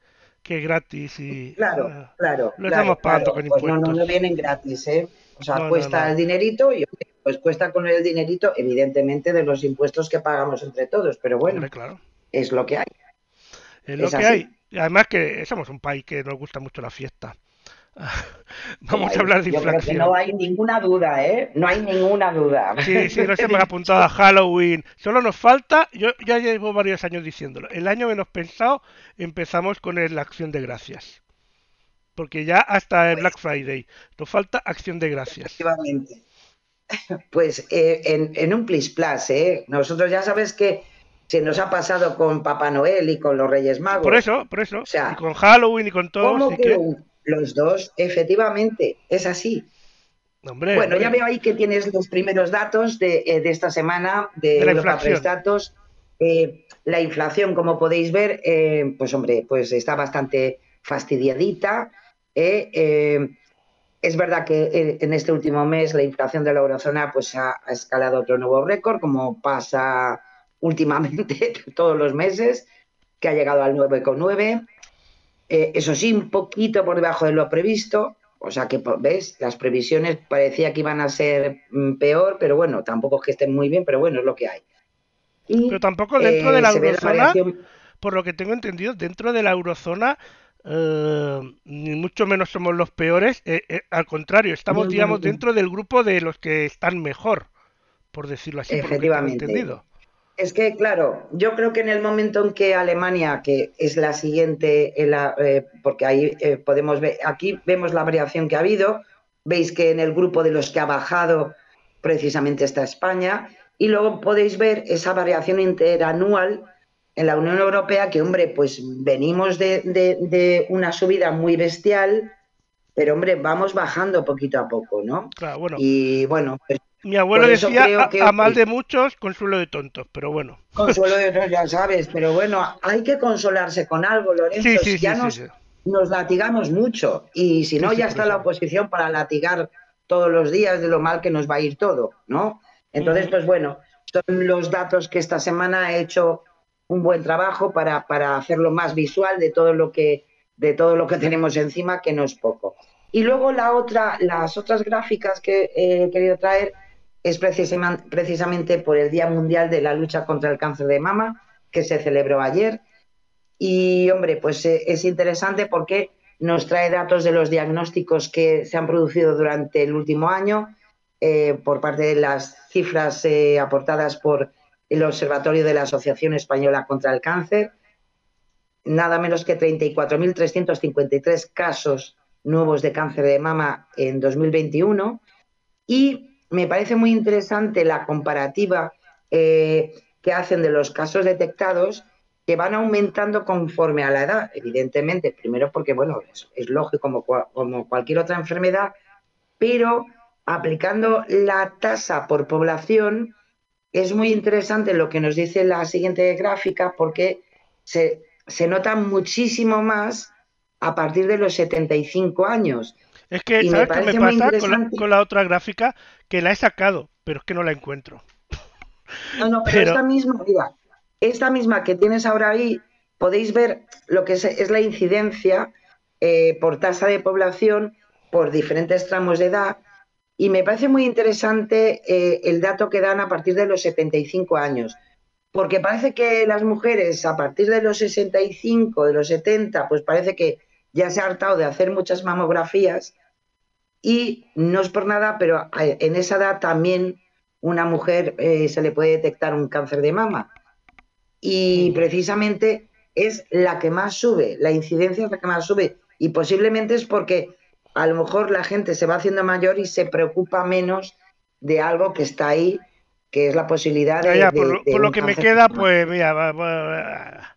que gratis y... Claro, ah, claro. Lo estamos pagando con impuestos. Pues no, no, vienen gratis, ¿eh? O sea, cuesta el dinerito y pues cuesta con el dinerito, evidentemente, de los impuestos que pagamos entre todos, pero bueno, claro. es lo que hay. Es lo que hay. Además que somos un país que nos gusta mucho la fiesta. Vamos a hablar de inflación. no hay ninguna duda, ¿eh? No hay ninguna duda. Sí, sí, no se me ha apuntado a Halloween. Solo nos falta, yo ya llevo varios años diciéndolo, el año menos pensado empezamos con la acción de gracias. Porque ya hasta el Black Friday nos falta acción de gracias. Efectivamente. Pues eh, en, un Plis Plus, ¿eh? Nosotros ya sabes que se nos ha pasado con Papá Noel y con los Reyes Magos. Por eso, por eso. y con Halloween y con todo. ¿cómo que los dos, efectivamente, es así. bueno, ya veo ahí que tienes los primeros datos de, eh, esta semana de, de Europa Datos. Eh, la inflación, como podéis ver, eh, pues hombre, pues está bastante fastidiadita. es verdad que en este último mes la inflación de la eurozona pues ha, ha escalado otro nuevo récord, como pasa últimamente todos los meses, que ha llegado al 9,9. Eh, eso sí, un poquito por debajo de lo previsto. O sea que, ¿ves? Las previsiones parecía que iban a ser mm, peor, pero bueno, tampoco es que estén muy bien, pero bueno, es lo que hay. pero tampoco dentro de la eh, eurozona, por lo que tengo entendido, dentro de la eurozona, eh, ni mucho menos somos los peores. al contrario, estamos, digamos, dentro del grupo de los que están mejor, por decirlo así. Efectivamente. Por lo que tengo entendido. Es que, claro, yo creo que en el momento en que Alemania, que es la siguiente, eh, porque ahí eh, podemos ver, aquí vemos la variación que ha habido, veis que en el grupo de los que ha bajado precisamente está España, y luego podéis ver esa variación interanual en la Unión Europea, que, hombre, pues venimos de, de una subida muy bestial, pero, hombre, vamos bajando poquito a poco, ¿no? Claro, bueno. Y bueno, pues mi abuelo decía a, mal de muchos, consuelo de tontos, pero bueno. Consuelo de tontos, ya sabes, pero bueno, hay que consolarse con algo, Lorenzo. Sí, ya nos, nos, latigamos mucho y si no, ya está la oposición para latigar todos los días de lo mal que nos va a ir todo, ¿no? Entonces, pues bueno, son los datos que esta semana he hecho un buen trabajo para, para hacerlo más visual de todo lo que de todo lo que tenemos encima, que no es poco. Y luego la otra, las otras gráficas que he querido traer es precisamente por el Día Mundial de la Lucha contra el Cáncer de Mama, que se celebró ayer. Y, hombre, pues eh, es interesante porque nos trae datos de los diagnósticos que se han producido durante el último año eh, por parte de las cifras eh, aportadas por el Observatorio de la Asociación Española contra el Cáncer. Nada menos que 34.353 casos nuevos de cáncer de mama en 2021 y me parece muy interesante la comparativa eh, que hacen de los casos detectados que van aumentando conforme a la edad, evidentemente, primero porque, bueno, es, lógico como, cualquier otra enfermedad, pero aplicando la tasa por población, es muy interesante lo que nos dice la siguiente gráfica porque se, se nota muchísimo más a partir de los 75 años. Es que, ¿sabes qué me pasa con la, otra gráfica? Que la he sacado, pero es que no la encuentro. No, no, pero, esta misma, esta misma que tienes ahora ahí, podéis ver lo que es, la incidencia eh, por tasa de población por diferentes tramos de edad. Y me parece muy interesante eh, el dato que dan a partir de los 75 años, porque parece que las mujeres a partir de los 65, de los 70, pues parece que ya se ha hartado de hacer muchas mamografías y no es por nada, pero en esa edad también una mujer eh, se le puede detectar un cáncer de mama. Y precisamente es la que más sube, la incidencia es la que más sube. Y posiblemente es porque a lo mejor la gente se va haciendo mayor y se preocupa menos de algo que está ahí, que es la posibilidad de... por, lo, que me queda, pues mira, va,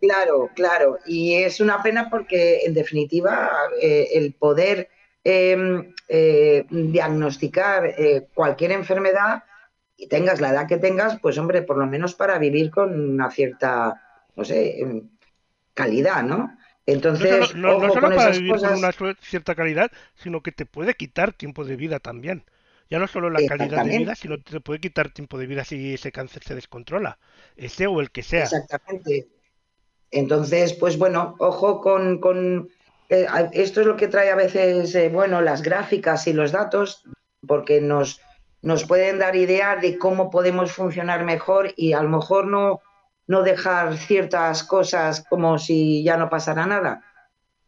Claro, claro, y es una pena porque en definitiva eh, el poder em, eh, diagnosticar eh, cualquier enfermedad y tengas la edad que tengas, pues hombre, por lo menos para vivir con una cierta, no sé, em, calidad, ¿no? Entonces, no, solo, para vivir con una cierta calidad, sino que te puede quitar tiempo de vida también. Ya no solo la calidad de vida, sino que te puede quitar tiempo de vida si ese cáncer se descontrola, ese o el que sea. Exactamente. Entonces, pues bueno, ojo con, eh, esto es lo que trae a veces, eh, bueno, las gráficas y los datos, porque nos, nos pueden dar idea de cómo podemos funcionar mejor y a lo mejor no, no dejar ciertas cosas como si ya no pasara nada.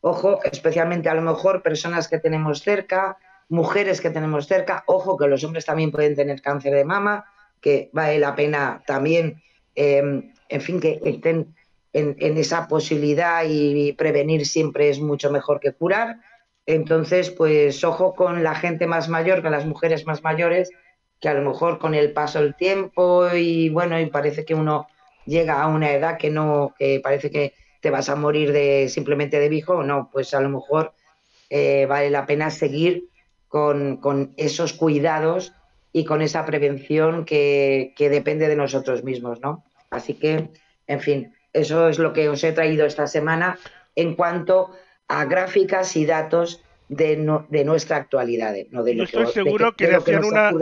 Ojo, especialmente a lo mejor personas que tenemos cerca, mujeres que tenemos cerca, ojo que los hombres también pueden tener cáncer de mama, que vale la pena también, em, en fin, que estén en, en, esa posibilidad y prevenir siempre es mucho mejor que curar. Entonces, pues ojo con la gente más mayor, con las mujeres más mayores, que a lo mejor con el paso del tiempo y bueno, y parece que uno llega a una edad que no, que parece que te vas a morir de simplemente de viejo, no, pues a lo mejor eh, vale la pena seguir con, con, esos cuidados y con esa prevención que, que depende de nosotros mismos, ¿no? Así que, en fin, eso es lo que os he traído esta semana en cuanto a gráficas y datos de, de nuestra actualidad. No de lo estoy seguro que, le hacían una,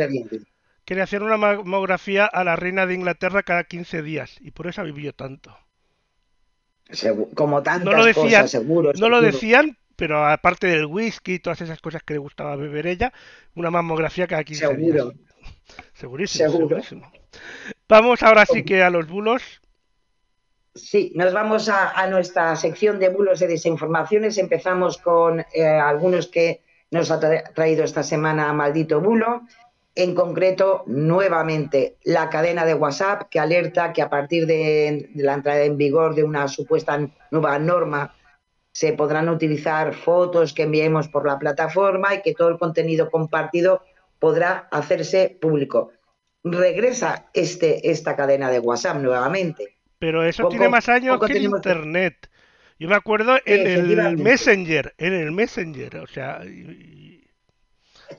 que hacer una mamografía a la reina de Inglaterra cada 15 días y por eso ha vivido tanto. como tantas no lo decían, cosas, seguro. No lo decían, pero aparte del whisky y todas esas cosas que le gustaba beber ella, una mamografía cada 15 seguro. días. Segurísimo, segurísimo. Vamos ahora sí que a los bulos. Sí, nos vamos a, nuestra sección de bulos de desinformaciones. Empezamos con eh, algunos que nos ha traído esta semana Maldito Bulo. En concreto, nuevamente, la cadena de WhatsApp que alerta que a partir de, la entrada en vigor de una supuesta nueva norma se podrán utilizar fotos que enviemos por la plataforma y que todo el contenido compartido podrá hacerse público. Regresa este, esta cadena de WhatsApp nuevamente. Pero eso tiene más años que Internet. Yo me acuerdo en el Messenger, en el Messenger, o sea,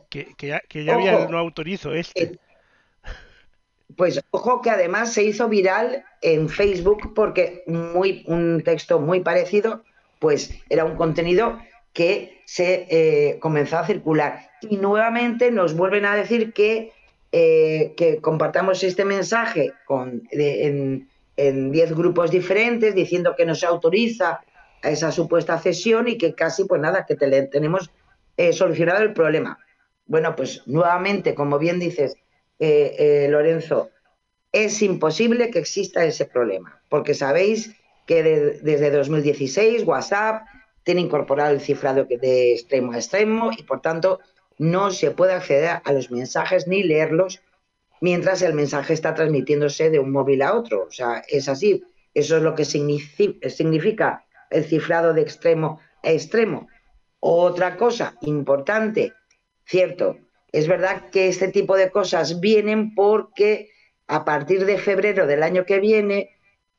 que, ya, había, no autorizo este. Eh, pues ojo que además se hizo viral en Facebook porque muy, un texto muy parecido, pues era un contenido que se eh, comenzó a circular. Y nuevamente nos vuelven a decir que, eh, que compartamos este mensaje con, en 10 grupos diferentes diciendo que no se autoriza a esa supuesta cesión y que casi, pues nada, que tenemos solucionado el problema. Bueno, pues nuevamente, como bien dices, eh, eh, Lorenzo, es imposible que exista ese problema, porque sabéis que desde 2016 WhatsApp tiene incorporado el cifrado de extremo a extremo y por tanto no se puede acceder a los mensajes ni leerlos mientras el mensaje está transmitiéndose de un móvil a otro. O sea, es así. Eso es lo que significa el cifrado de extremo a extremo. Otra cosa importante Cierto, es verdad que este tipo de cosas vienen porque a partir de febrero del año que viene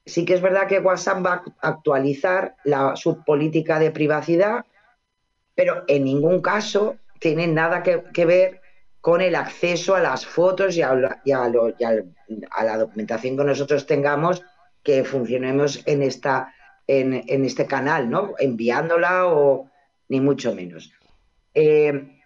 sí que es verdad que WhatsApp va a actualizar la, su política de privacidad, pero en ningún caso tiene nada que, ver con el acceso a las fotos y, a, la documentación que nosotros tengamos que funcionemos en, esta, en, este canal, ¿no? Enviándola o ni mucho menos. Eh,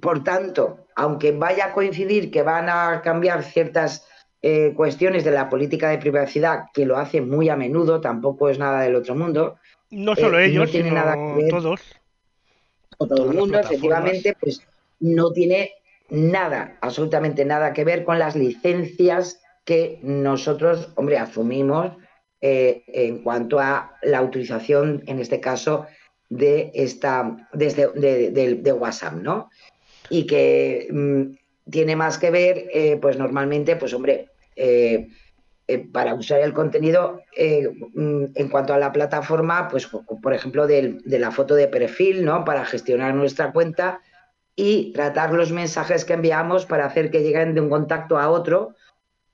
por tanto, aunque vaya a coincidir que van a cambiar ciertas eh, cuestiones de la política de privacidad, que lo hacen muy a menudo, tampoco es nada del otro mundo. No solo eh, ellos, sino nada todos. O todo el mundo, efectivamente, pues no tiene nada, absolutamente nada que ver con las licencias que nosotros, hombre, asumimos eh, en cuanto a la utilización, en este caso, de esta desde de, WhatsApp, ¿no? Y que mm, tiene más que ver, eh, pues normalmente, pues hombre, eh, para usar el contenido mm, en cuanto a la plataforma, pues por ejemplo de, la foto de perfil, ¿no? Para gestionar nuestra cuenta y tratar los mensajes que enviamos para hacer que lleguen de un contacto a otro,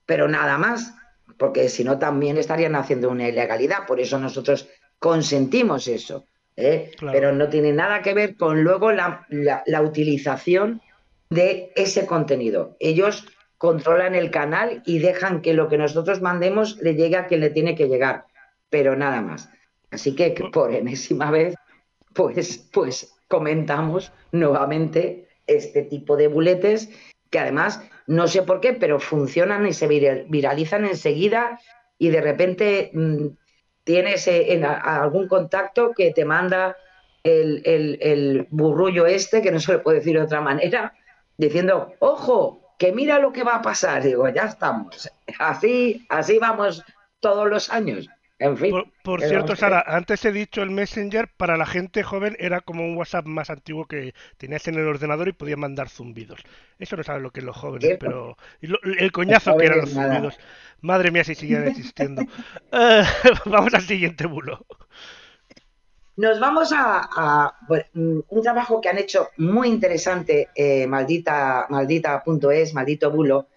pero nada más, porque si no también estarían haciendo una ilegalidad, por eso nosotros consentimos eso. Pero no tiene nada que ver con luego la, la utilización de ese contenido. Ellos controlan el canal y dejan que lo que nosotros mandemos le llegue a quien le tiene que llegar, pero nada más. Así que por enésima vez, pues, pues comentamos nuevamente este tipo de buletes que además no sé por qué, pero funcionan y se viralizan enseguida y de repente mm, tienes eh, en algún contacto que te manda el, burrullo este, que no se le puede decir de otra manera, diciendo, ojo, que mira lo que va a pasar. Digo, ya estamos. Así, así vamos todos los años. En fin. Por, cierto, Sara, antes he dicho el Messenger para la gente joven era como un WhatsApp más antiguo que tenías en el ordenador y podías mandar zumbidos. Eso no sabe lo que es los jóvenes, pero el coñazo que eran los zumbidos. Madre mía, si siguen existiendo. Eh, vamos al siguiente bulo. Nos vamos a, mm, un trabajo que han hecho muy interesante, eh, maldita, maldita.es, maldito bulo,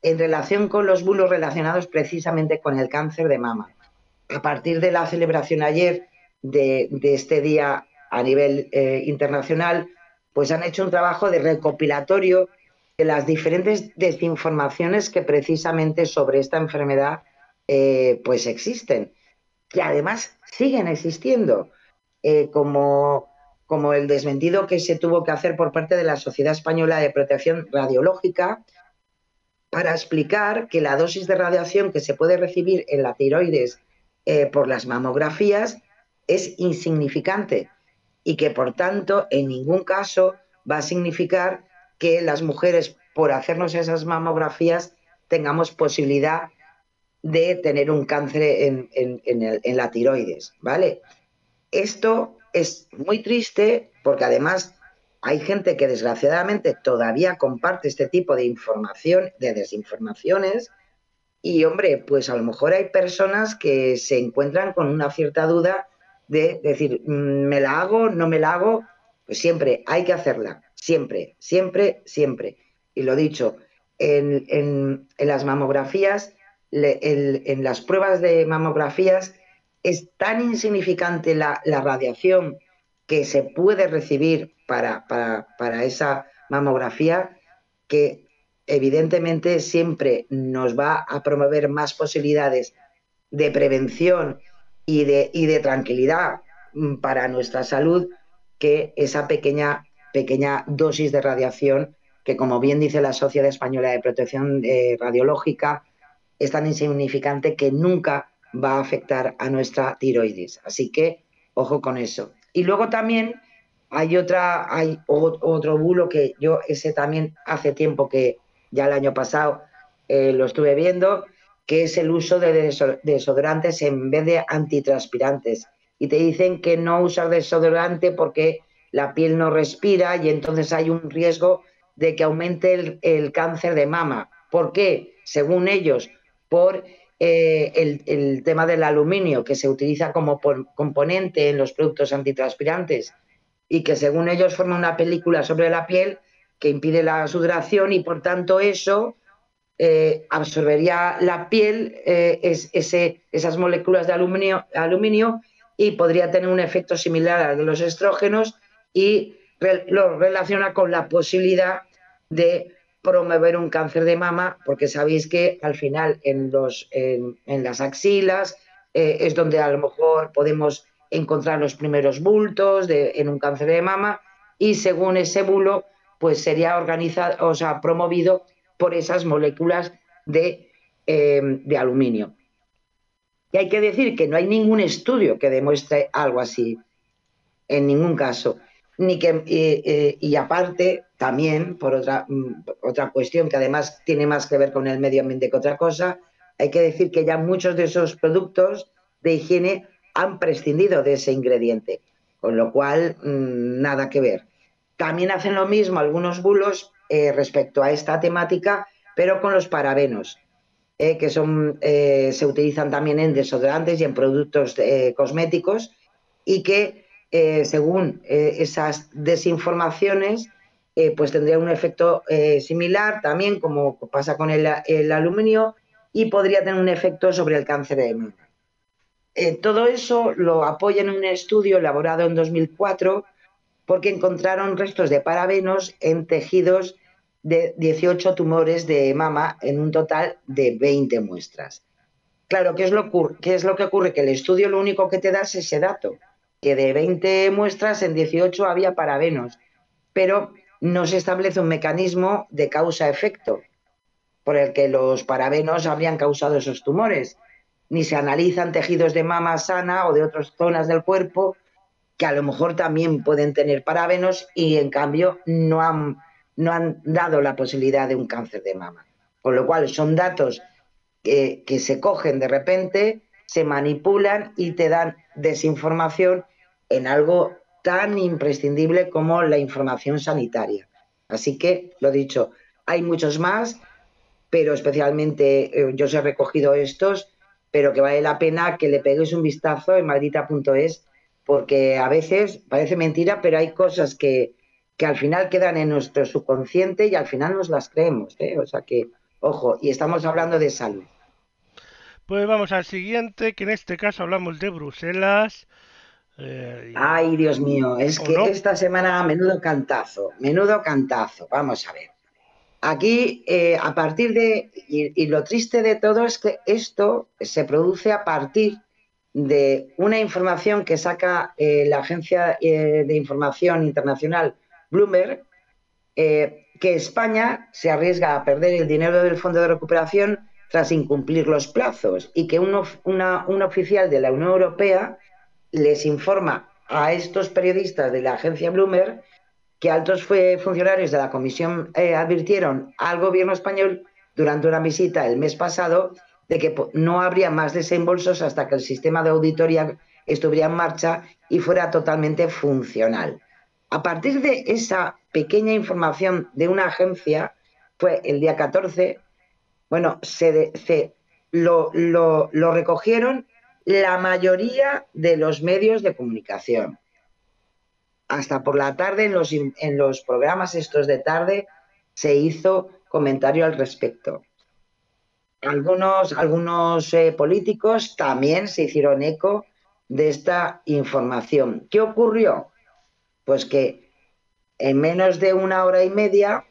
en relación con los bulos relacionados precisamente con el cáncer de mama. A partir de la celebración ayer de, este día a nivel eh, internacional, pues han hecho un trabajo de recopilatorio de las diferentes desinformaciones que precisamente sobre esta enfermedad eh, pues existen, que además siguen existiendo. Eh, como, como el desmentido que se tuvo que hacer por parte de la Sociedad Española de Protección Radiológica para explicar que la dosis de radiación que se puede recibir en la tiroides eh, por las mamografías es insignificante y que por tanto en ningún caso va a significar que las mujeres por hacernos esas mamografías tengamos posibilidad de tener un cáncer en, en la tiroides, ¿vale? Esto es muy triste porque además hay gente que desgraciadamente todavía comparte este tipo de información, de desinformaciones, y hombre, pues a lo mejor hay personas que se encuentran con una cierta duda de decir, mm, ¿me la hago? ¿No me la hago? Pues siempre hay que hacerla, siempre, siempre, siempre. Y lo dicho, en, las mamografías, en las pruebas de mamografías, es tan insignificante la, radiación que se puede recibir para, para, esa mamografía que evidentemente siempre nos va a promover más posibilidades de prevención y de, y de tranquilidad mm, para nuestra salud que esa pequeña, pequeña dosis de radiación que, como bien dice la Sociedad Española de Protección eh, Radiológica, es tan insignificante que nunca va a afectar a nuestra tiroides. Así que ojo con eso. Y luego también hay otra, hay otro bulo que yo ese también hace tiempo que ya el año pasado eh, lo estuve viendo, que es el uso de desodorantes en vez de antitranspirantes. Y te dicen que no usar desodorante porque la piel no respira y entonces hay un riesgo de que aumente el, el cáncer de mama. ¿Por qué? Según ellos, por eh, el, tema del aluminio, que se utiliza como componente en los productos antitranspirantes y que según ellos forma una película sobre la piel que impide la sudoración y por tanto eso eh, absorbería la piel eh, es, ese, esas moléculas de aluminio, aluminio, y podría tener un efecto similar al de los estrógenos y lo relaciona con la posibilidad de promover un cáncer de mama, porque sabéis que al final en, los, en, las axilas eh, es donde a lo mejor podemos encontrar los primeros bultos de, en un cáncer de mama y según ese bulo, pues sería organizado, o sea, promovido por esas moléculas de, em, de aluminio. Y hay que decir que no hay ningún estudio que demuestre algo así, en ningún caso. Ni que, y aparte, también, por otra, mm, otra cuestión que además tiene más que ver con el medio ambiente que otra cosa, hay que decir que ya muchos de esos productos de higiene han prescindido de ese ingrediente, con lo cual mm, nada que ver. También hacen lo mismo algunos bulos eh, respecto a esta temática, pero con los parabenos, eh, que son, eh, se utilizan también en desodorantes y en productos cosméticos, y que según esas desinformaciones, pues tendría un efecto similar también, como pasa con el, el, aluminio, y podría tener un efecto sobre el cáncer de mama. todo eso lo apoya en un estudio elaborado en 2004 porque encontraron restos de parabenos en tejidos de 18 tumores de mama en un total de 20 muestras. Claro, ¿qué es, lo, ¿qué es lo que ocurre? Que el estudio lo único que te da es ese dato, que de 20 muestras en 18 había parabenos, pero no se establece un mecanismo de causa-efecto por el que los parabenos habrían causado esos tumores, ni se analizan tejidos de mama sana o de otras zonas del cuerpo que a lo mejor también pueden tener parabenos y en cambio no han, no han dado la posibilidad de un cáncer de mama. Con lo cual son datos que, se cogen de repente, se manipulan y te dan desinformación en algo tan imprescindible como la información sanitaria. Así que, lo dicho, hay muchos más, pero especialmente eh, yo os he recogido estos, pero que vale la pena que le peguéis un vistazo en maldita.es porque a veces parece mentira, pero hay cosas que, que al final quedan en nuestro subconsciente y al final nos las creemos. ¿eh? O sea que, ojo, y estamos hablando de salud. Pues vamos al siguiente, que en este caso hablamos de Bruselas. Eh, Ay, Dios mío, es que esta semana menudo cantazo, menudo cantazo. Vamos a ver. Aquí, eh, a partir de, y, lo triste de todo es que esto se produce a partir de una información que saca eh, la agencia eh, de información internacional Bloomberg, eh, que España se arriesga a perder el dinero del Fondo de Recuperación tras incumplir los plazos y que un, un oficial de la Unión Europea les informa a estos periodistas de la agencia Bloomberg que altos funcionarios de la Comisión advirtieron al gobierno español durante una visita el mes pasado de que no habría más desembolsos hasta que el sistema de auditoría estuviera en marcha y fuera totalmente funcional. A partir de esa pequeña información de una agencia, fue el día 14, bueno, se, lo, recogieron la mayoría de los medios de comunicación. Hasta por la tarde, en los, en los programas estos de tarde, se hizo comentario al respecto algunos, algunos eh, políticos también se hicieron eco de esta información. ¿Qué ocurrió? Pues que en menos de una hora y media,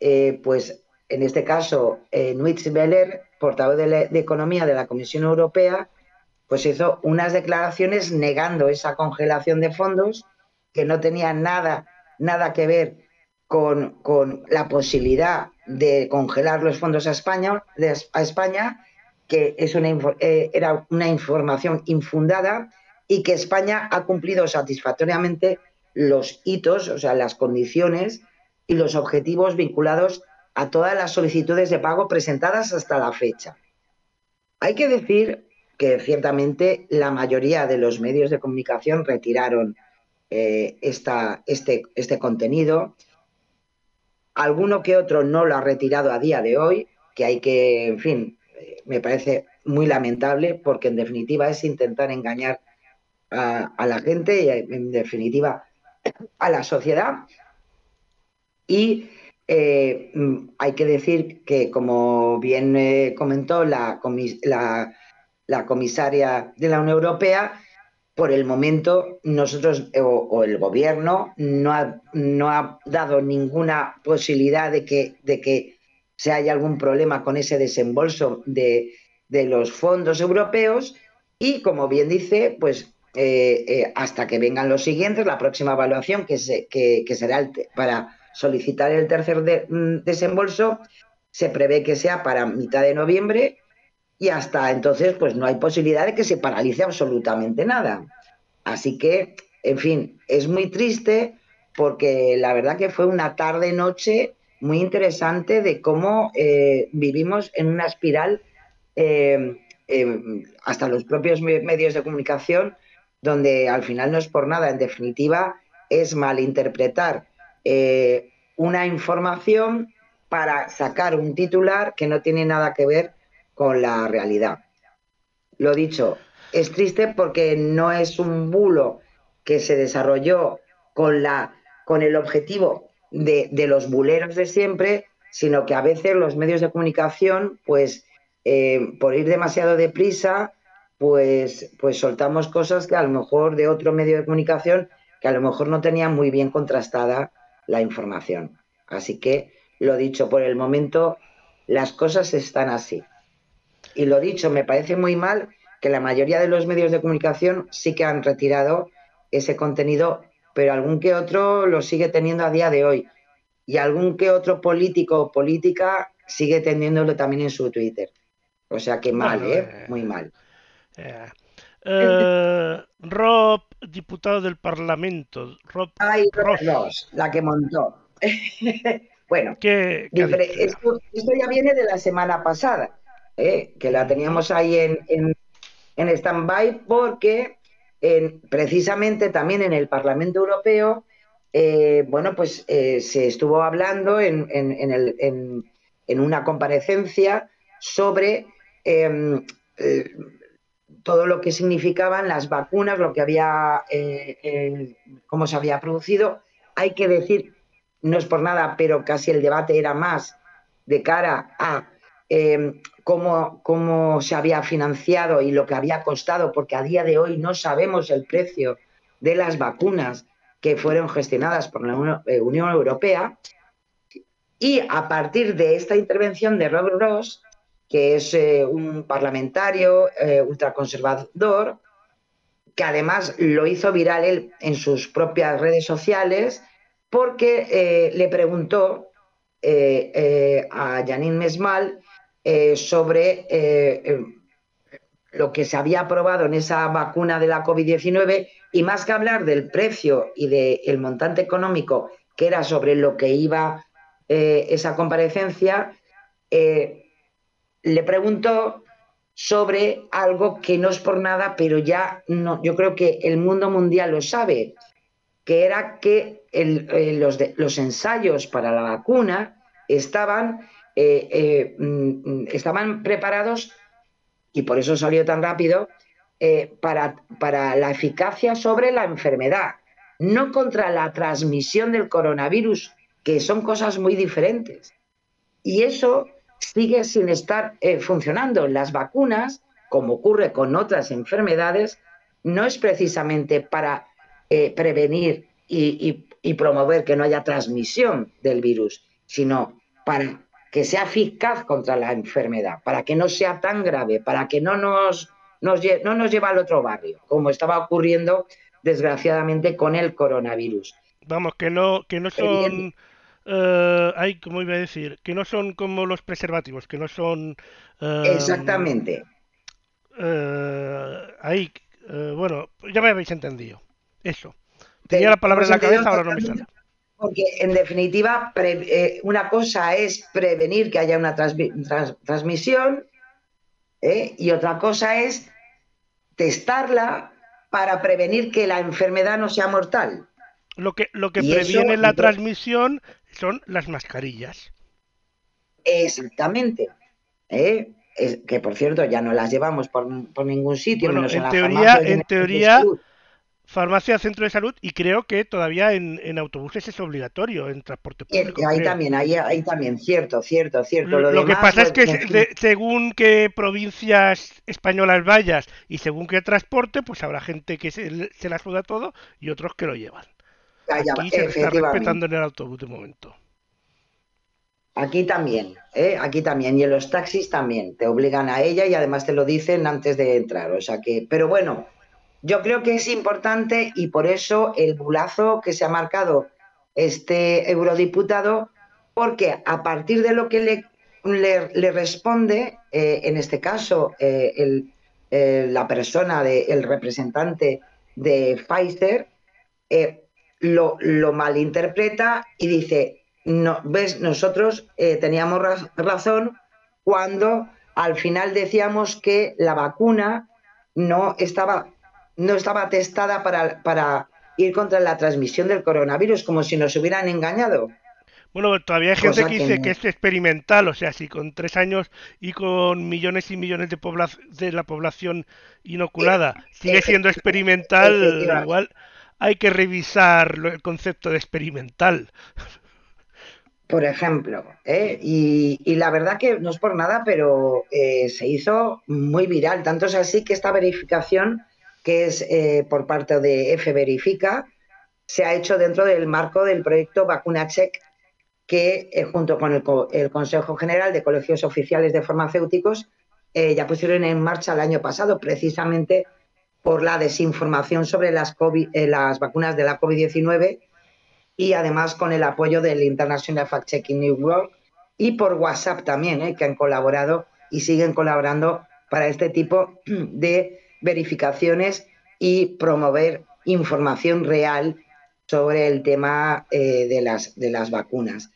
eh, pues en este caso, eh, Nuitz Beller, portavoz de, Economía de la Comisión Europea, pues hizo unas declaraciones negando esa congelación de fondos que no tenía nada, nada que ver con, con la posibilidad de congelar los fondos a España, a España que es una, eh, era una información infundada y que España ha cumplido satisfactoriamente los hitos, o sea, las condiciones y los objetivos vinculados a todas las solicitudes de pago presentadas hasta la fecha. Hay que decir que ciertamente la mayoría de los medios de comunicación retiraron eh, esta, este, este contenido Alguno que otro no lo ha retirado a día de hoy, que hay que, en fin, me parece muy lamentable porque en definitiva es intentar engañar a, la gente y en definitiva a la sociedad. Y eh, hay que decir que, como bien eh, comentó la, la, comisaria de la Unión Europea, por el momento nosotros o, el gobierno no ha, no ha, dado ninguna posibilidad de que, de que se haya algún problema con ese desembolso de, de los fondos europeos. Y, como bien dice, pues eh, hasta que vengan los siguientes, la próxima evaluación que, se, que, será para solicitar el tercer mm, desembolso se prevé que sea para mitad de noviembre y hasta entonces pues no hay posibilidad de que se paralice absolutamente nada. Así que, en fin, es muy triste porque la verdad que fue una tarde-noche muy interesante de cómo eh, vivimos en una espiral eh, eh, hasta los propios medios de comunicación, donde al final no es por nada, en definitiva, es malinterpretar eh, una información para sacar un titular que no tiene nada que ver con la realidad. Lo dicho, es triste porque no es un bulo que se desarrolló con, la, con el objetivo de, los buleros de siempre, sino que a veces los medios de comunicación, pues eh, por ir demasiado deprisa, pues, pues soltamos cosas que a lo mejor de otro medio de comunicación que a lo mejor no tenía muy bien contrastada la información. Así que, lo dicho, por el momento las cosas están así. Y lo dicho, me parece muy mal que la mayoría de los medios de comunicación sí que han retirado ese contenido, pero algún que otro lo sigue teniendo a día de hoy. Y algún que otro político o política sigue teniéndolo también en su Twitter. O sea que mal, ¿eh? ¿eh? Muy mal. Eh, eh, Rob, diputado del Parlamento. Rob, Ay, la que montó. bueno, esto, ya viene de la semana pasada, ¿eh? que la teníamos ahí en, en, en stand-by porque precisamente también en el Parlamento Europeo, eh, bueno, pues se estuvo hablando en, en, una comparecencia sobre em, todo lo que significaban las vacunas, lo que había, eh, eh, cómo se había producido. Hay que decir, no es por nada, pero casi el debate era más de cara a eh, cómo, cómo se había financiado y lo que había costado, porque a día de hoy no sabemos el precio de las vacunas que fueron gestionadas por la Unión Europea. Y a partir de esta intervención de Robert Ross, que es eh, un parlamentario eh, ultraconservador, que además lo hizo viral él en sus propias redes sociales, porque eh, le preguntó a Janine Mesmal sobre lo que se había aprobado en esa vacuna de la COVID-19 y más que hablar del precio y del montante económico que era sobre lo que iba esa comparecencia, le preguntó sobre algo que no es por nada, pero ya no, yo creo que el mundo mundial lo sabe, que era que eh, los, los, ensayos para la vacuna estaban, eh, eh, mm, estaban preparados, y por eso salió tan rápido, para, para la eficacia sobre la enfermedad, no contra la transmisión del coronavirus, que son cosas muy diferentes. Y eso sigue sin estar eh, funcionando. Las vacunas, como ocurre con otras enfermedades, no es precisamente para eh, prevenir y, promover que no haya transmisión del virus, sino para que sea eficaz contra la enfermedad, para que no sea tan grave, para que no nos, nos, no nos lleve al otro barrio, como estaba ocurriendo desgraciadamente con el coronavirus. Vamos, que no, que no son uh, hay, como iba a decir, que no son como los preservativos, que no son... Uh, Exactamente. Uh, ahí, bueno, ya me habéis entendido. Eso. Tenía la palabra en la cabeza, ahora no me sale. Porque, en definitiva, pre, una cosa es prevenir que haya una trans, trans, transmisión ¿eh? y otra cosa es testarla para prevenir que la enfermedad no sea mortal. Lo que, lo que previene la transmisión son las mascarillas. Exactamente. ¿eh? que por cierto ya no las llevamos por, ningún sitio. en, teoría, en teoría, Farmacia, centro de salud y creo que todavía en, autobuses es obligatorio, en transporte público. ahí también, ahí, ahí también, cierto, cierto, cierto. Lo, que pasa es que según qué provincias españolas vayas y según qué transporte, pues habrá gente que se, se la suda todo y otros que lo llevan. Aquí se está respetando en el autobús de momento. Aquí también, ¿eh? aquí también, y en los taxis también, te obligan a ella y además te lo dicen antes de entrar, o sea que, pero bueno, yo creo que es importante y por eso el bulazo que se ha marcado este eurodiputado, porque a partir de lo que le, responde, eh, en este caso, eh, el, eh, la persona, de, el representante de Pfizer, lo, malinterpreta y dice, ves, nosotros teníamos razón cuando al final decíamos que la vacuna no estaba no estaba testada para, para ir contra la transmisión del coronavirus, como si nos hubieran engañado. Bueno, todavía hay gente que dice que es experimental, o sea, si con tres años y con millones y millones de, de la población inoculada sigue siendo experimental, igual hay que revisar el concepto de experimental. Por ejemplo, ¿eh? y, la verdad que no es por nada, pero eh, se hizo muy viral, tanto es así que esta verificación que es eh, por parte de F Verifica, se ha hecho dentro del marco del proyecto Vacuna Check, que eh, junto con el, Consejo General de Colegios Oficiales de Farmacéuticos eh, ya pusieron en marcha el año pasado, precisamente por la desinformación sobre las, las vacunas de la COVID-19 y además con el apoyo del International Fact Checking Network y por WhatsApp también, que han colaborado y siguen colaborando para este tipo de verificaciones y promover información real sobre el tema eh, de, las, de las vacunas.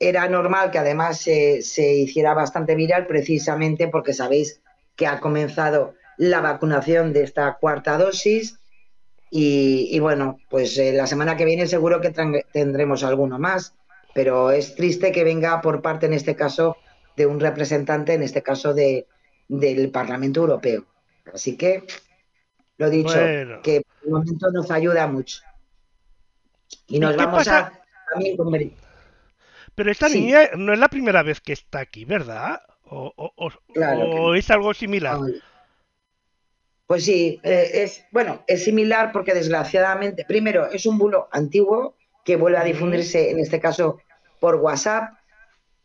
Era normal que además se, hiciera bastante viral precisamente porque sabéis que ha comenzado la vacunación de esta cuarta dosis y, bueno, pues eh, la semana que viene seguro que tendremos alguno más, pero es triste que venga por parte en este caso de un representante, en este caso de, del Parlamento Europeo. Así que, lo dicho, que por el momento nos ayuda mucho. Y nos vamos a también Pero esta niña no es la primera vez que está aquí, ¿verdad? ¿O, es algo similar? Pues sí, eh, es bueno, es similar porque desgraciadamente, primero, es un bulo antiguo que vuelve a difundirse, en este caso, por WhatsApp.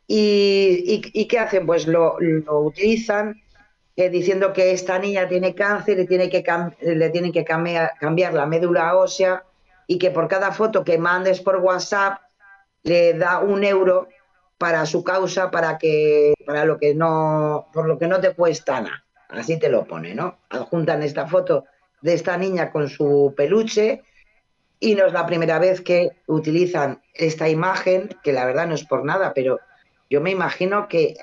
¿Y, qué hacen? Pues lo, lo utilizan diciendo que esta niña tiene cáncer y tiene que le tienen que cambiar, cambiar la médula ósea y que por cada foto que mandes por WhatsApp le da un euro para su causa, para que, para lo que no, por lo que no te cuesta nada. Así te lo pone, ¿no? Adjuntan esta foto de esta niña con su peluche y no es la primera vez que utilizan esta imagen, que la verdad no es por nada, pero yo me imagino que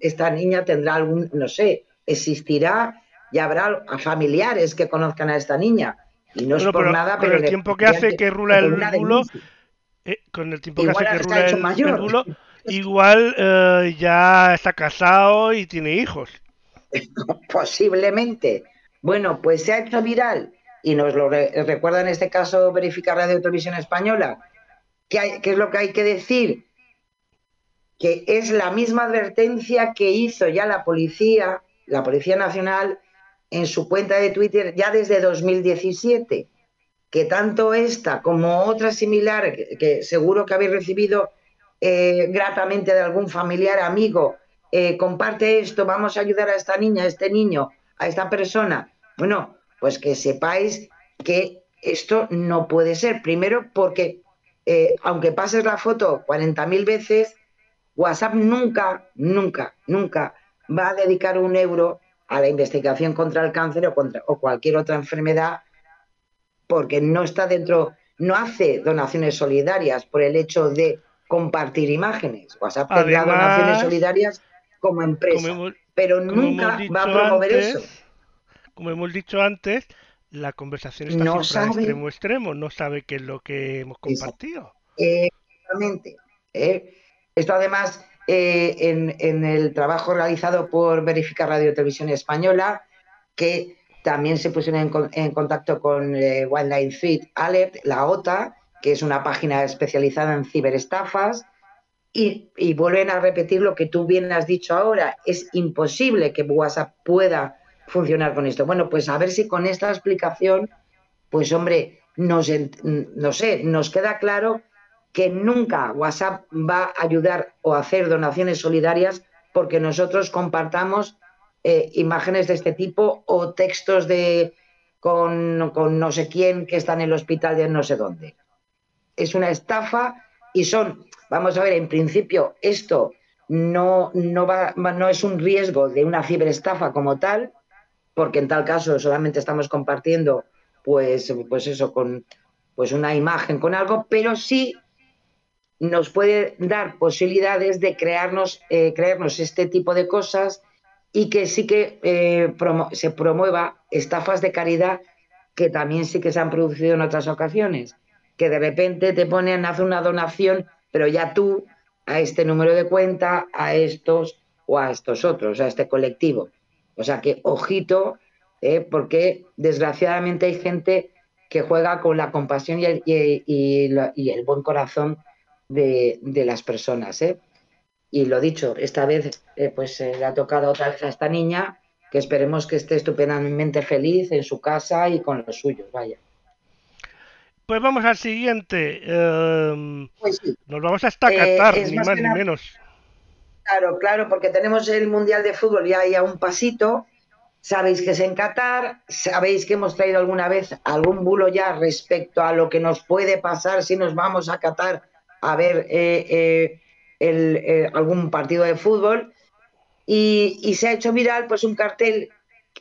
esta niña tendrá algún, no sé, existirá y habrá familiares que conozcan a esta niña. Y no es por nada, pero. el tiempo que hace que rula el bulo, eh, con el tiempo que hace que rula el, igual eh, ya está casado y tiene hijos. Posiblemente. Bueno, pues se ha hecho viral y nos lo recuerda en este caso verificar Radio Televisión Española. ¿Qué, ¿Qué es lo que hay que decir? Que es la misma advertencia que hizo ya la policía la Policía Nacional en su cuenta de Twitter ya desde 2017, que tanto esta como otra similar, que, seguro que habéis recibido eh, gratamente de algún familiar, amigo, eh, comparte esto, vamos a ayudar a esta niña, a este niño, a esta persona. Bueno, pues que sepáis que esto no puede ser. Primero porque, eh, aunque pases la foto 40.000 veces, WhatsApp nunca, nunca, nunca va a dedicar un euro a la investigación contra el cáncer o, contra, o cualquier otra enfermedad porque no está dentro, no hace donaciones solidarias por el hecho de compartir imágenes. WhatsApp tendrá donaciones solidarias como empresa, pero nunca va a promover eso. Como hemos dicho antes, la conversación está no sabe, extremo extremo, no sabe qué es lo que hemos compartido. Exactamente. ¿eh? Esto además eh, en, el trabajo realizado por Verificar Radio Televisión Española, que también se pusieron en, contacto con eh, Threat Alert, la OTA, que es una página especializada en ciberestafas, y, y, vuelven a repetir lo que tú bien has dicho ahora. Es imposible que WhatsApp pueda funcionar con esto. Bueno, pues a ver si con esta explicación, pues hombre, nos, no sé, nos queda claro que nunca WhatsApp va a ayudar o hacer donaciones solidarias porque nosotros compartamos eh, imágenes de este tipo o textos de con, no sé quién que está en el hospital de no sé dónde. Es una estafa y son, vamos a ver, en principio esto no, no, va, no es un riesgo de una ciberestafa como tal, porque en tal caso solamente estamos compartiendo, pues, pues eso, con pues una imagen, con algo, pero sí nos puede dar posibilidades de crearnos, eh, crearnos este tipo de cosas y que sí que eh, se promueva estafas de caridad que también sí que se han producido en otras ocasiones, que de repente te ponen hacer una donación, pero ya tú a este número de cuenta, a estos o a estos otros, a este colectivo. O sea que ojito, eh, porque desgraciadamente hay gente que juega con la compasión y el buen corazón de, las personas. ¿eh? Y lo dicho, esta vez eh, pues le ha tocado otra vez a esta niña, que esperemos que esté estupendamente feliz en su casa y con los suyos, vaya. Pues vamos al siguiente. Em, pues nos vamos hasta eh, Qatar, ni más, ni menos. Claro, claro, porque tenemos el Mundial de Fútbol ya ahí a un pasito. Sabéis que es en Qatar, sabéis que hemos traído alguna vez algún bulo ya respecto a lo que nos puede pasar si nos vamos a Qatar a ver eh, eh, eh, algún partido de fútbol y, se ha hecho viral pues un cartel,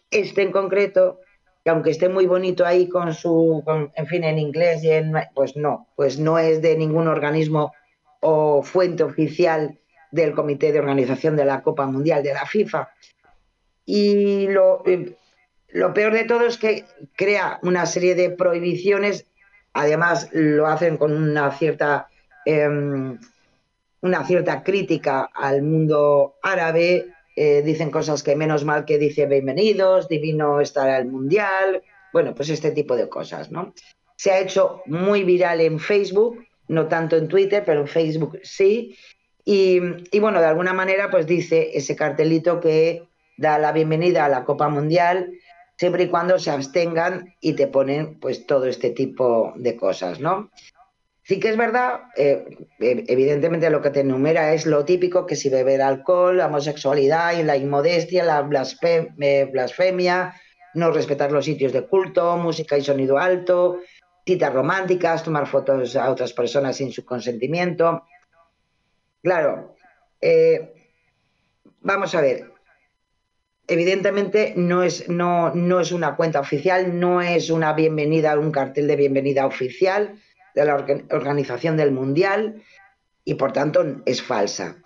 este en concreto, que aunque esté muy bonito ahí con su, en fin, en inglés, y en, pues no, pues no es de ningún organismo o fuente oficial del Comité de Organización de la Copa Mundial de la FIFA. Y lo, lo peor de todo es que crea una serie de prohibiciones, además lo hacen con una cierta Em, una cierta crítica al mundo árabe, eh, dicen cosas que menos mal que dice bienvenidos, divino estará el mundial, bueno, pues este tipo de cosas, ¿no? Se ha hecho muy viral en Facebook, no tanto en Twitter, pero en Facebook sí, y, y bueno, de alguna manera pues dice ese cartelito que da la bienvenida a la Copa Mundial siempre y cuando se abstengan y te ponen pues todo este tipo de cosas, ¿no? Sí que es verdad, eh, evidentemente lo que te enumera es lo típico, que si beber alcohol, la homosexualidad, la inmodestia, la blasfemia, no respetar los sitios de culto, música y sonido alto, citas románticas, tomar fotos a otras personas sin su consentimiento. Claro, eh, vamos a ver, evidentemente no es, no, no es una cuenta oficial, no es una bienvenida, un cartel de bienvenida oficial de la organización del Mundial y por tanto es falsa.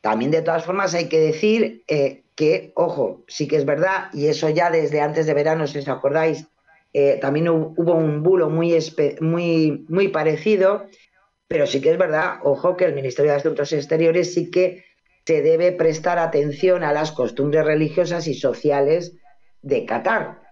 También de todas formas hay que decir eh, que, ojo, sí que es verdad, y eso ya desde antes de verano, si os acordáis, eh, también hubo un bulo muy, muy, muy parecido, pero sí que es verdad, ojo, que el Ministerio de Asuntos Exteriores sí que se debe prestar atención a las costumbres religiosas y sociales de Qatar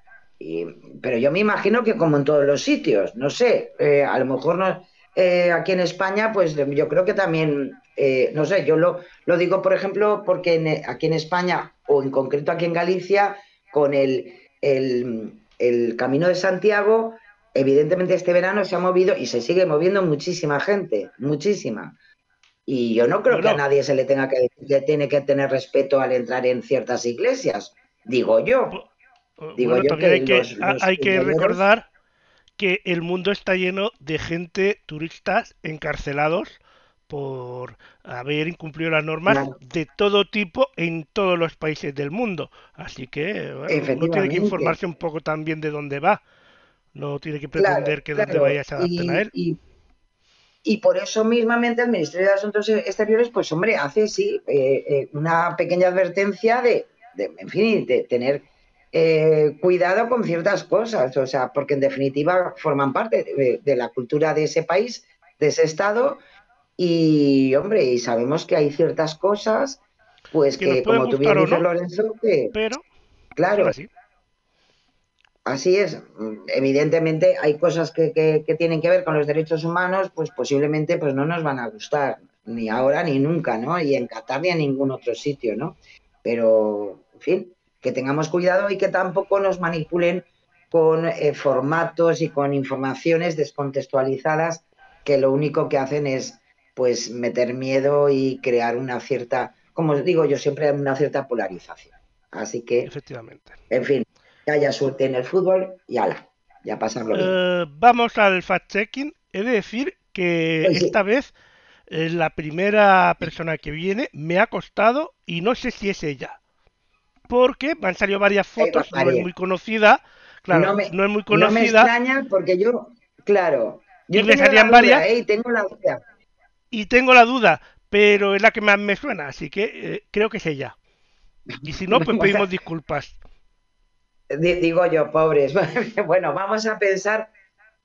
pero yo me imagino que como en todos los sitios, no sé, eh, a lo mejor no, eh, aquí en España, pues yo creo que también, eh, no sé, yo lo, lo, digo, por ejemplo, porque aquí en España, o en concreto aquí en Galicia, con el, el, Camino de Santiago, evidentemente este verano se ha movido y se sigue moviendo muchísima gente, muchísima. Y yo no creo que a nadie se le tenga que, le tiene que tener respeto al entrar en ciertas iglesias, digo yo hay que, recordar que el mundo está lleno de gente, turistas encarcelados por haber incumplido las normas de todo tipo en todos los países del mundo. Así que uno tiene que informarse un poco también de dónde va. No tiene que pretender que donde vaya se adapten a él. Y, por eso mismamente el Ministerio de Asuntos Exteriores, pues hombre, hace sí eh, eh, una pequeña advertencia de, de, en fin, de tener eh, cuidado con ciertas cosas, o sea, porque en definitiva forman parte de, la cultura de ese país, de ese estado, y hombre, y sabemos que hay ciertas cosas, pues que, como tú bien dices, Lorenzo, que pero claro, así es. Evidentemente hay cosas que, que, tienen que ver con los derechos humanos, pues posiblemente pues no nos van a gustar, ni ahora ni nunca, ¿no? Y en Qatar ni en ningún otro sitio, ¿no? Pero, en fin, que tengamos cuidado y que tampoco nos manipulen con eh, formatos y con informaciones descontextualizadas que lo único que hacen es pues meter miedo y crear una cierta, como digo yo siempre, una cierta polarización. Así que, efectivamente. En fin, que haya suerte en el fútbol y ala, ya pasarlo bien. Eh, vamos al fact-checking. He de decir que pues esta vez eh, la primera persona que viene me ha costado y no sé si es ella. Porque me han salido varias fotos, no es muy conocida. Claro, no, me, no es muy conocida. No me extraña porque yo, claro, yo y me salían varias. ¿eh? y tengo la duda. Y tengo la duda, pero es la que más me suena, así que eh, creo que es ella. Y si no, pues pedimos disculpas. Digo yo, pobres. bueno, vamos a pensar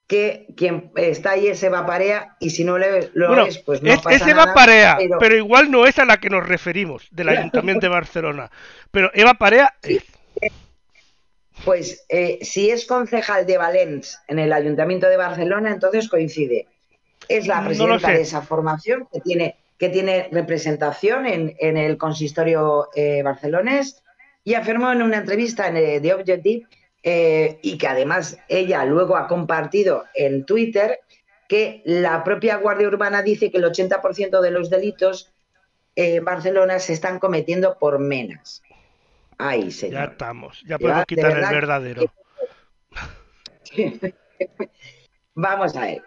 que quien está ahí es Eva Parea y si no le, lo es, pues no es, pasa es Eva Parea, pero... igual no es a la que nos referimos del Ayuntamiento de Barcelona. Pero Eva Parea es. Pues eh, si es concejal de Valens en el Ayuntamiento de Barcelona, entonces coincide. Es la presidenta de esa formación que tiene, que tiene representación en, el consistorio eh, barcelonés y afirmó en una entrevista en The eh, y que además ella luego ha compartido en Twitter que la propia Guardia Urbana dice que el 80% de los delitos en Barcelona se están cometiendo por menas. Ay, señor. Ya estamos, ya podemos quitar el verdadero. Vamos a ver.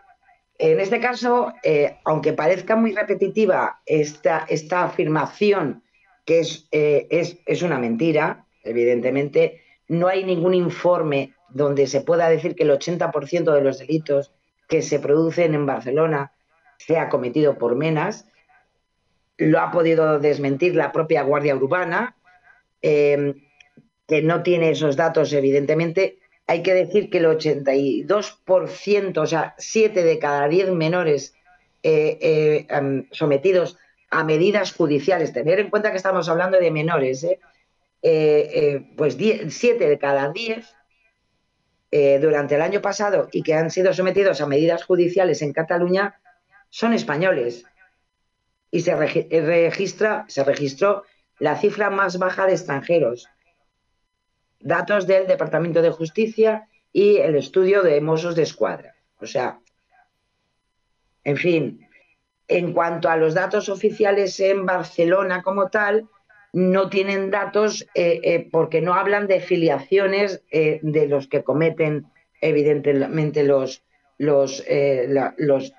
En este caso, eh, aunque parezca muy repetitiva esta, esta afirmación, que es, eh, es, es, una mentira, evidentemente, no hay ningún informe donde se pueda decir que el 80% de los delitos que se producen en Barcelona sea cometido por menas. Lo ha podido desmentir la propia Guardia Urbana, Em, que no tiene esos datos, evidentemente, hay que decir que el 82%, o sea, 7 de cada 10 menores eh, eh, em, sometidos a medidas judiciales, tener en cuenta que estamos hablando de menores, ¿eh? Pues 7 de cada 10 durante el año pasado y que han sido sometidos a medidas judiciales en Cataluña son españoles. Y se registra, se registró la cifra más baja de extranjeros. Datos del Departamento de Justicia y el estudio de Mossos de Escuadra. O sea, en fin, en cuanto a los datos oficiales en Barcelona como tal, no tienen datos eh, eh, porque no hablan de filiaciones eh, de los que cometen evidentemente los, los, los,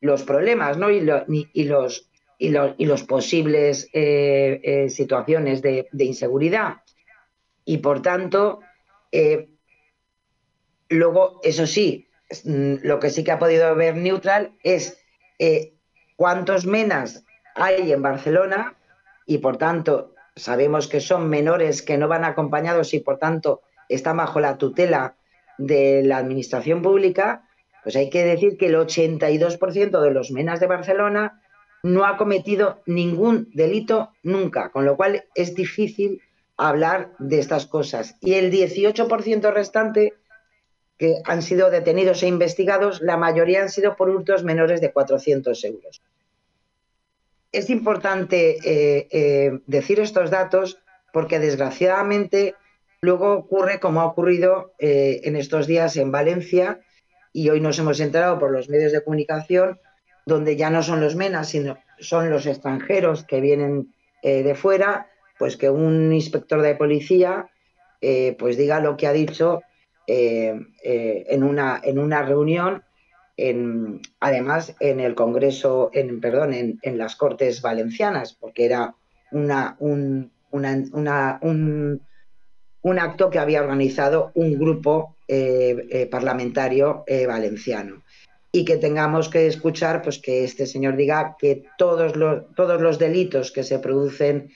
los problemas ¿no? y, y los y, los posibles eh, eh, situaciones de, inseguridad. Y por tanto, luego, eso sí, mm, lo que sí que ha podido ver neutral es cuántos menas hay en Barcelona y por tanto sabemos que son menores que no van acompañados y por tanto están bajo la tutela de la administración pública, pues hay que decir que el 82% de los menas de Barcelona no ha cometido ningún delito nunca, con lo cual es difícil hablar de estas cosas. Y el 18% restante que han sido detenidos e investigados, la mayoría han sido por hurtos menores de 400 euros. Es importante eh, eh, decir estos datos porque desgraciadamente luego ocurre como ha ocurrido eh, en estos días en Valencia y hoy nos hemos enterado por los medios de comunicación donde ya no son los menas, sino son los extranjeros que vienen de fuera, pues que un inspector de policía pues diga lo que ha dicho en, una, en una reunión, en, además en el Congreso, en, perdón, en, en las Cortes Valencianas, porque era una, un, una, un, un acto que había organizado un grupo parlamentario valenciano y que tengamos que escuchar pues que este señor diga que todos los, todos los delitos que se producen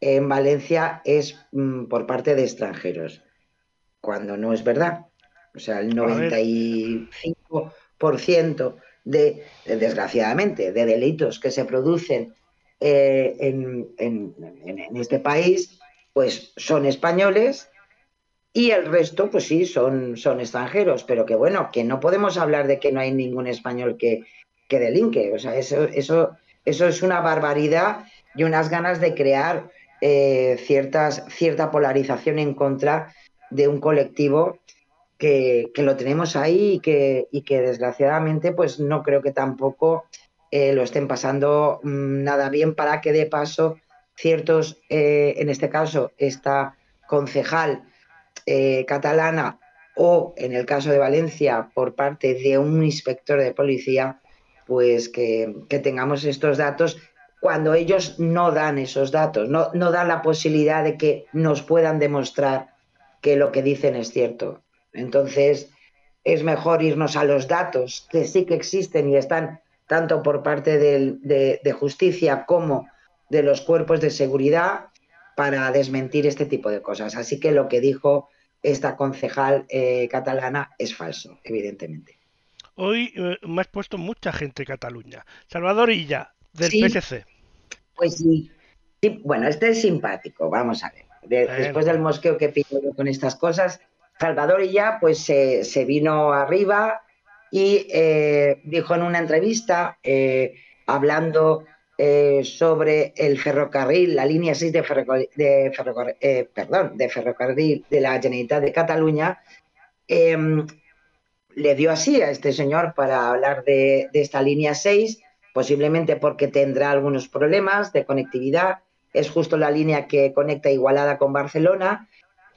en Valencia es mm, por parte de extranjeros, cuando no es verdad. O sea, el 95% de, desgraciadamente, de delitos que se producen eh, en, este país, pues son españoles y el resto, pues sí, son, son extranjeros, pero que bueno, que no podemos hablar de que no hay ningún español que, que delinque. O sea, eso, eso, eso es una barbaridad y unas ganas de crear eh, ciertas, cierta polarización en contra de un colectivo que, lo tenemos ahí y que, desgraciadamente pues no creo que tampoco eh, lo estén pasando mm, nada bien para que de paso ciertos, eh, en este caso, esta concejal eh, catalana o en el caso de Valencia por parte de un inspector de policía, pues que, tengamos estos datos cuando ellos no dan esos datos, no, no dan la posibilidad de que nos puedan demostrar que lo que dicen es cierto. Entonces, es mejor irnos a los datos que sí que existen y están tanto por parte de, de, justicia como de los cuerpos de seguridad para desmentir este tipo de cosas. Así que lo que dijo esta concejal eh, catalana es falso, evidentemente. Hoy eh, me has puesto mucha gente Cataluña. Salvador Illa, del PSC. Pues sí. Bueno, este es simpático, vamos a ver. Después del mosqueo que pido con estas cosas, Salvador Illa pues se vino arriba y eh, dijo en una entrevista, hablando eh, sobre el ferrocarril, la línea 6 de, ferrocarril, de, eh, perdón, de ferrocarril de la Generalitat de Cataluña, em, le dio así a este señor para hablar de, esta línea 6, posiblemente porque tendrá algunos problemas de conectividad. Es justo la línea que conecta Igualada con Barcelona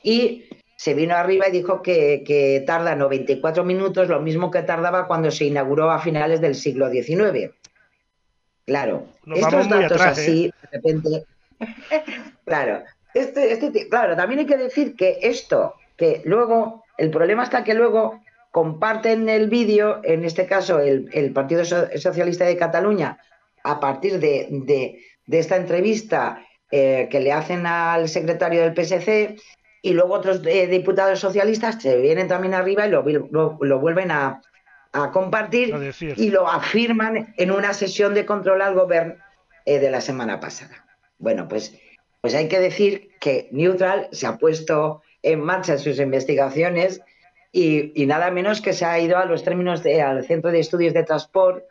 y se vino arriba y dijo que, que, tarda 94 minutos, lo mismo que tardaba cuando se inauguró a finales del siglo XIX. Claro, estos datos así, ¿eh? de repente. claro, este, este, claro, también hay que decir que esto, que luego, el problema está que luego comparten el vídeo, en este caso el, Partido Socialista de Cataluña, a partir de, esta entrevista eh, que le hacen al secretario del PSC, y luego otros eh, diputados socialistas se vienen también arriba y lo vuelven a, a compartir y lo afirman en una sesión de control al gobierno eh, de la semana pasada. Bueno, pues, pues hay que decir que Neutral se ha puesto en marcha sus investigaciones y, nada menos que se ha ido a los términos de, al Centro de Estudios de Transport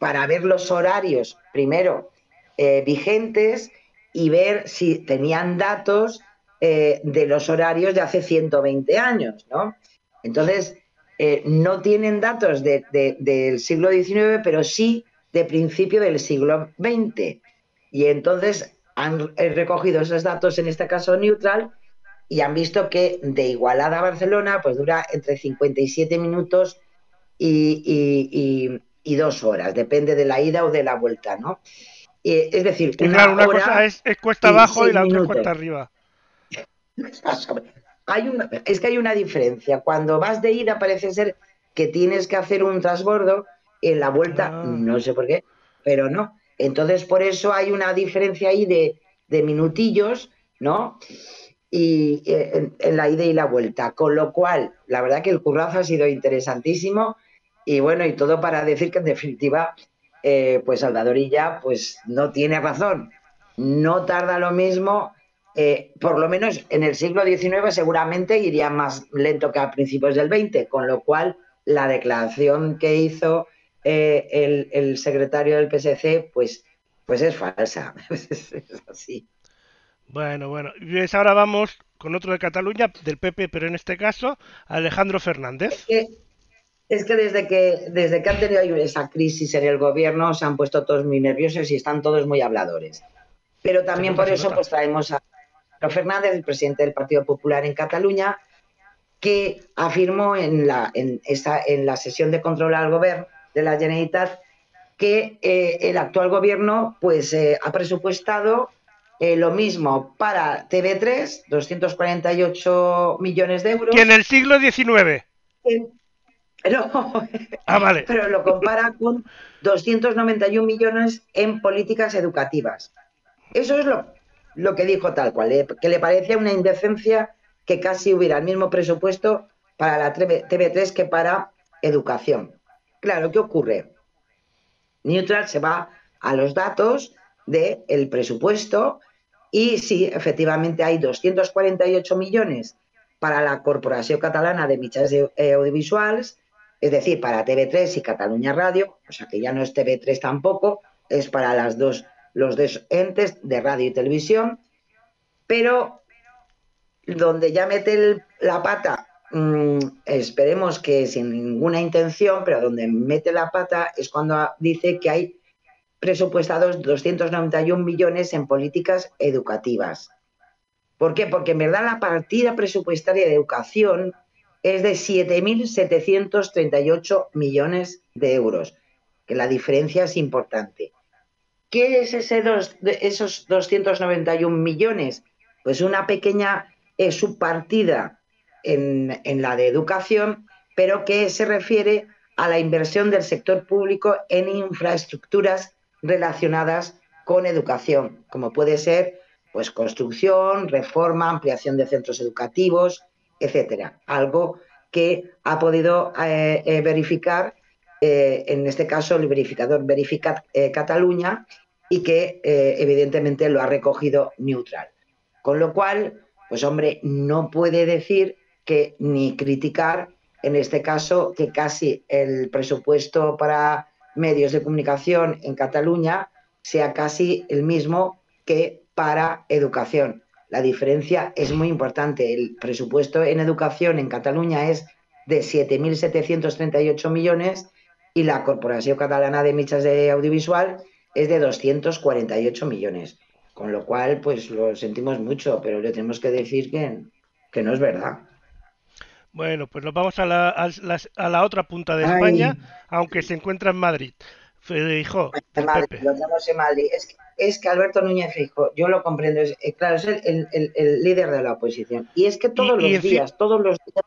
para ver los horarios, primero, eh, vigentes y ver si tenían datos eh, de los horarios de hace 120 años, ¿no? Entonces, eh, no tienen datos del siglo XIX, pero sí de principio del siglo XX. Y entonces han recogido esos datos, en este caso neutral, y han visto que de Igualada a Barcelona pues dura entre 57 minutos y, dos horas, depende de la ida o de la vuelta, ¿no? es decir, una, cosa es, cuesta abajo y la otra es cuesta arriba. Es que hay una diferencia. Cuando vas de ida parece ser que tienes que hacer un transbordo, en la vuelta ah. no sé por qué, pero no. Entonces por eso hay una diferencia ahí de, minutillos, ¿no? Y eh, en, la ida y la vuelta. Con lo cual, la verdad que el currazo ha sido interesantísimo y bueno, y todo para decir que en definitiva, eh, pues Salvadorilla pues no tiene razón. No tarda lo mismo eh, por lo menos en el siglo XIX seguramente iría más lento que a principios del XX, con lo cual la declaración que hizo eh, el, secretario del PSC, pues, pues es falsa. es así. Bueno, bueno. Y ahora vamos con otro de Cataluña, del PP, pero en este caso, Alejandro Fernández. Es que, desde que desde que han tenido esa crisis en el gobierno se han puesto todos muy nerviosos y están todos muy habladores. Pero también por eso pues traemos a, Fernández, el presidente del Partido Popular en Cataluña, que afirmó en la, en esta, en la sesión de control al gobierno de la Generalitat que eh, el actual gobierno pues, eh, ha presupuestado eh, lo mismo para TV3, 248 millones de euros. Que en el siglo XIX. no, ah, vale. pero lo compara con 291 millones en políticas educativas. Eso es lo, lo que dijo tal cual, eh, que le parecía una indecencia que casi hubiera el mismo presupuesto para la TV3 que para educación. Claro, ¿qué ocurre? Neutral se va a los datos del presupuesto y sí, efectivamente hay 248 millones para la Corporación Catalana de Mitjans Audiovisuals, es decir, para TV3 y Cataluña Radio, o sea que ya no es TV3 tampoco, es para las dos, los dos entes de radio y televisión, pero donde ya mete la pata, mm, esperemos que sin ninguna intención, pero donde mete la pata es cuando dice que hay presupuestados 291 millones en políticas educativas. ¿Por qué? Porque en verdad la partida presupuestaria de educación es de 7.738 millones de euros, que la diferencia es importante. ¿Qué es ese dos, esos 291 millones? Pues una pequeña eh, subpartida en, la de educación, pero que se refiere a la inversión del sector público en infraestructuras relacionadas con educación, como puede ser pues construcción, reforma, ampliación de centros educativos, etcétera. Algo que ha podido eh, eh, verificar, eh, en este caso, el verificador Verificat Cataluña, y que evidentemente lo ha recogido neutral. Con lo cual, pues hombre, no puede decir que ni criticar, en este caso, que casi el presupuesto para medios de comunicación en Cataluña sea casi el mismo que para educación. La diferencia es muy importante. El presupuesto en educación en Cataluña es de 7.738 millones y la Corporación Catalana de Michas de Audiovisual es de 248 millones. Con lo cual, pues lo sentimos mucho, pero le tenemos que decir que, que no es verdad. Bueno, pues nos vamos a la, a la, otra punta de España, aunque se encuentra en Madrid. En Madrid. Es que es que Alberto Núñez Fijo, yo lo comprendo, es, eh, claro, es el, líder de la oposición. Y es que todos los días, todos los días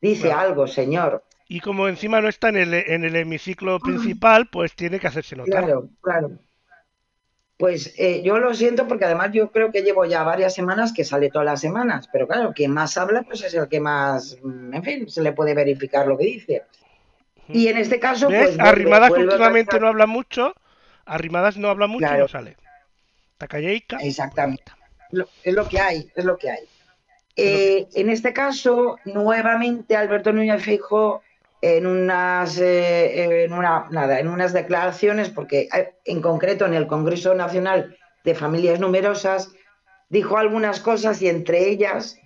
dice algo, señor. Y como encima no está en el, en el hemiciclo principal, pues tiene que hacerse notar. Claro, claro. Pues eh, yo lo siento porque además yo creo que llevo ya varias semanas que sale todas las semanas, pero claro, quien más habla pues es el que más, mm, en fin, se le puede verificar lo que dice. Y en este caso, pues... Arrimadas últimamente no habla mucho, Arrimadas no habla mucho y no sale. Tacalleica. Exactamente. es lo que hay, es lo que hay. Eh, en este caso, nuevamente Alberto Núñez Fijo en unas, eh, en, una, nada, en unas declaraciones, porque eh, en concreto en el Congreso Nacional de Familias Numerosas dijo algunas cosas y entre ellas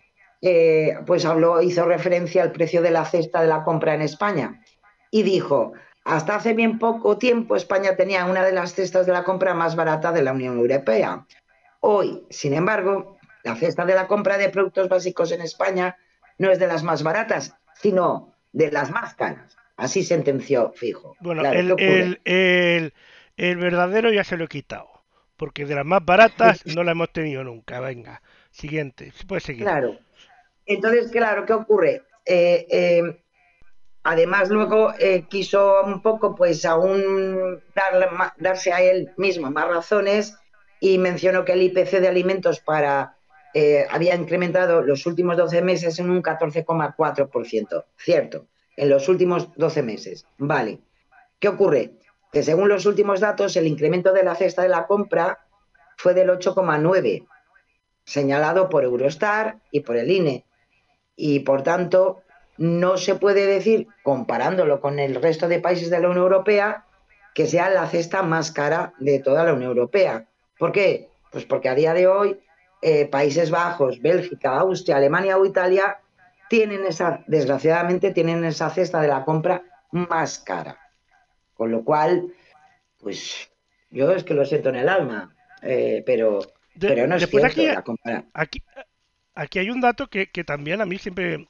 pues habló, hizo referencia al precio de la cesta de la compra en España y dijo, hasta hace bien poco tiempo España tenía una de las cestas de la compra más barata de la Unión Europea. Hoy, sin embargo, la cesta de la compra de productos básicos en España no es de las más baratas, sino de las más caras. Así sentenció Fijo. Bueno, el, el, verdadero ya se lo he quitado, porque de las más baratas no la hemos tenido nunca. Venga, siguiente, puede seguir. Claro. Entonces, claro, ¿qué ocurre? Eh, eh, Además, luego eh, quiso un poco, pues, aún darse a él mismo más razones y mencionó que el IPC de alimentos para eh, había incrementado los últimos 12 meses en un 14,4%. Cierto, en los últimos 12 meses. Vale. ¿Qué ocurre? Que según los últimos datos, el incremento de la cesta de la compra fue del 8,9, señalado por Eurostar y por el INE. Y por tanto, no se puede decir, comparándolo con el resto de países de la Unión Europea, que sea la cesta más cara de toda la Unión Europea. ¿Por qué? Pues porque a día de hoy eh, Países Bajos, Bélgica, Austria, Alemania o Italia tienen esa, desgraciadamente, tienen esa cesta de la compra más cara. Con lo cual, pues yo es que lo siento en el alma, eh, pero, pero no es cierto aquí, la compra. Aquí, aquí hay un dato que, que también a mí siempre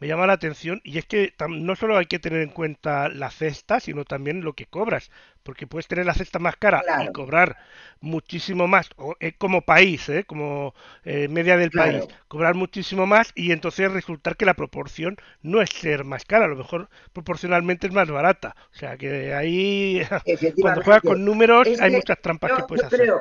me llama la atención y es que no solo hay que tener en cuenta la cesta, sino también lo que cobras, porque puedes tener la cesta más cara y cobrar muchísimo más, o, eh, como país, eh, como eh, media del país, cobrar muchísimo más y entonces resultar que la proporción no es ser más cara, a lo mejor proporcionalmente es más barata. O sea que ahí, cuando juegas con números, hay muchas trampas que puedes hacer.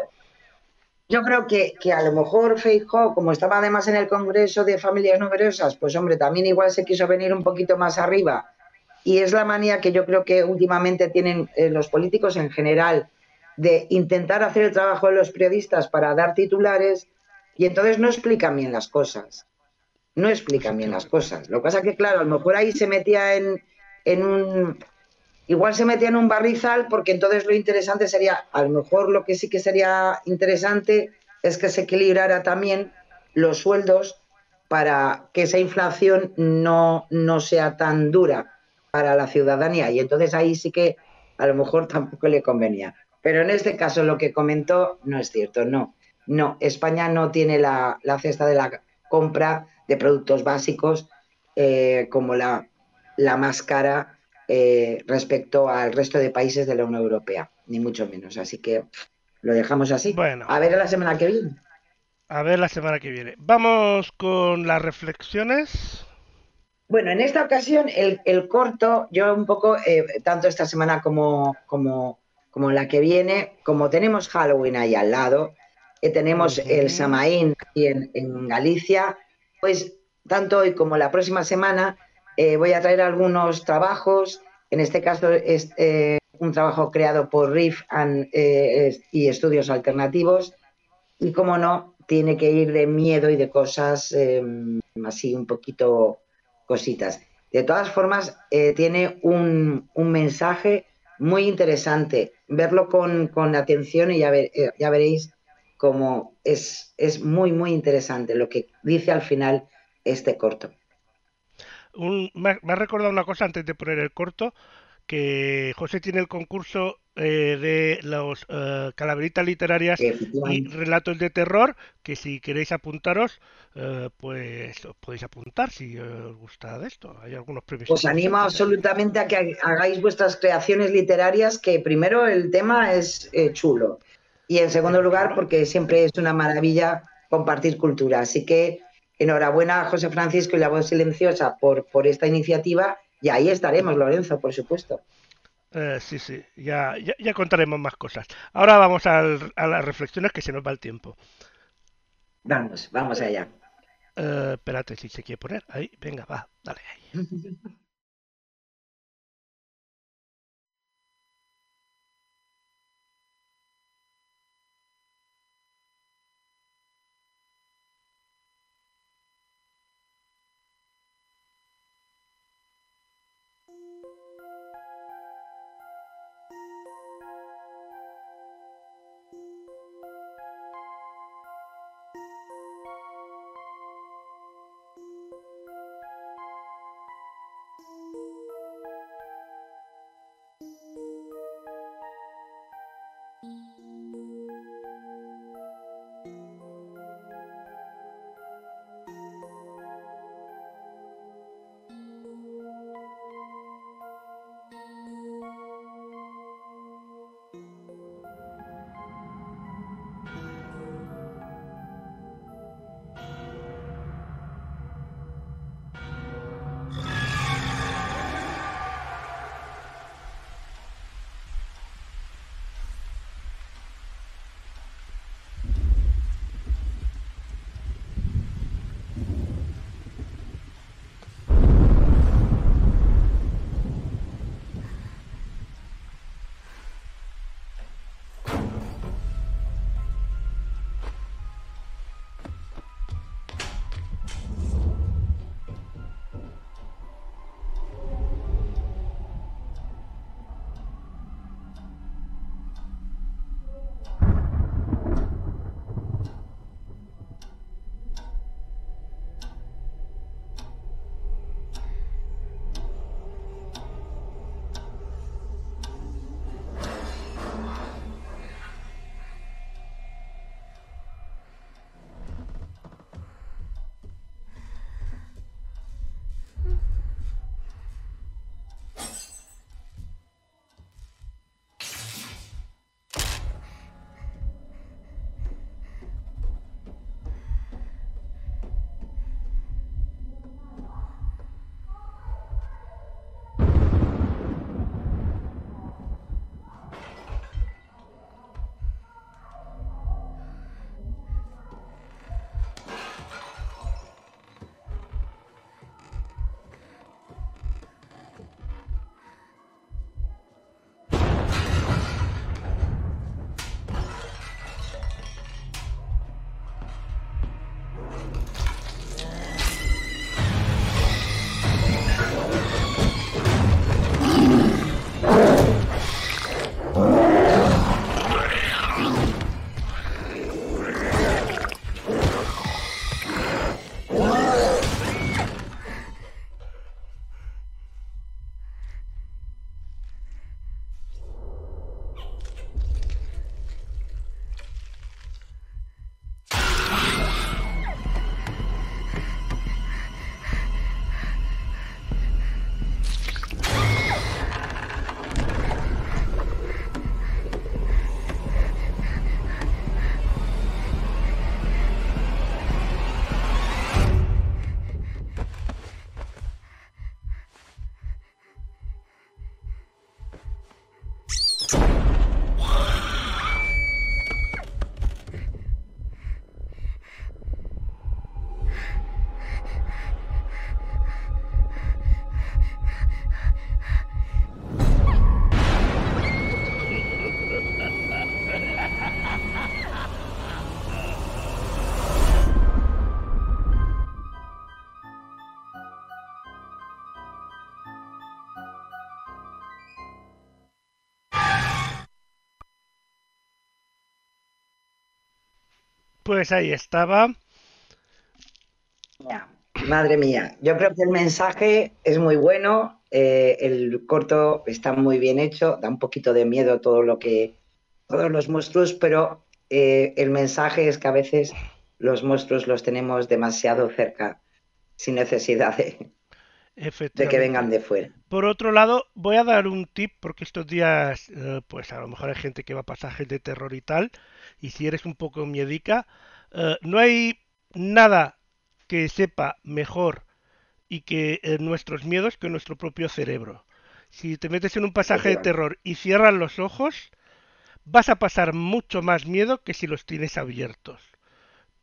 Yo creo que, a lo mejor Feijóo, como estaba además en el Congreso de Familias Numerosas, pues hombre, también igual se quiso venir un poquito más arriba. Y es la manía que yo creo que últimamente tienen eh, los políticos en general de intentar hacer el trabajo de los periodistas para dar titulares y entonces no explican bien las cosas. no explican bien las cosas. Lo que pasa es que, claro, a lo mejor ahí se metía en, en un... Igual se metía en un barrizal porque entonces lo interesante sería, a lo mejor lo que sí que sería interesante es que se equilibrara también los sueldos para que esa inflación no, no sea tan dura para la ciudadanía. Y entonces ahí sí que a lo mejor tampoco le convenía. Pero en este caso lo que comentó no es cierto, no. No, España no tiene la, cesta de la compra de productos básicos eh, como la, la más cara eh, respecto al resto de países de la Unión Europea, ni mucho menos. Así que lo dejamos así. Bueno. A ver la semana que viene. A ver la semana que viene. Vamos con las reflexiones. Bueno, en esta ocasión el, corto, yo un poco, eh, tanto esta semana como, como, como la que viene, como tenemos Halloween ahí al lado, que tenemos el Samaín aquí en, Galicia, pues tanto hoy como la próxima semana eh, voy a traer algunos trabajos. En este caso es eh, un trabajo creado por RIF y Estudios Alternativos. Y como no, tiene que ir de miedo y de cosas em, así un poquito cositas. De todas formas, eh, tiene un, mensaje muy interesante. Verlo con, atención y ya, eh, ya veréis cómo es, es, muy, muy interesante lo que dice al final este corto. Me, ha recordado una cosa antes de poner el corto, que José tiene el concurso eh, de los uh, calaveritas literarias y relatos de terror, que si queréis apuntaros, eh, pues os podéis apuntar si os gusta de esto. Hay algunos premios. Os animo absolutamente a que hagáis vuestras creaciones literarias, que primero el tema es chulo y en segundo lugar porque siempre es una maravilla compartir cultura. Así que enhorabuena a José Francisco y la voz silenciosa por, por esta iniciativa y ahí estaremos, Lorenzo, por supuesto. Eh, sí, sí, ya, ya, contaremos más cosas. Ahora vamos a las reflexiones que se nos va el tiempo. Vamos, vamos allá. Eh, espérate si se quiere poner. Ahí, venga, va, dale ahí. Pues ahí estaba. Madre mía, yo creo que el mensaje es muy bueno, eh, el corto está muy bien hecho, da un poquito de miedo todo lo que, todos los monstruos, pero eh, el mensaje es que a veces los monstruos los tenemos demasiado cerca, sin necesidad de, de que vengan de fuera. Por otro lado, voy a dar un tip porque estos días, eh, pues a lo mejor hay gente que va a pasajes de terror y tal, y si eres un poco miedica, eh, no hay nada que sepa mejor y que eh, nuestros miedos que nuestro propio cerebro. Si te metes en un pasaje de terror y cierras los ojos, vas a pasar mucho más miedo que si los tienes abiertos.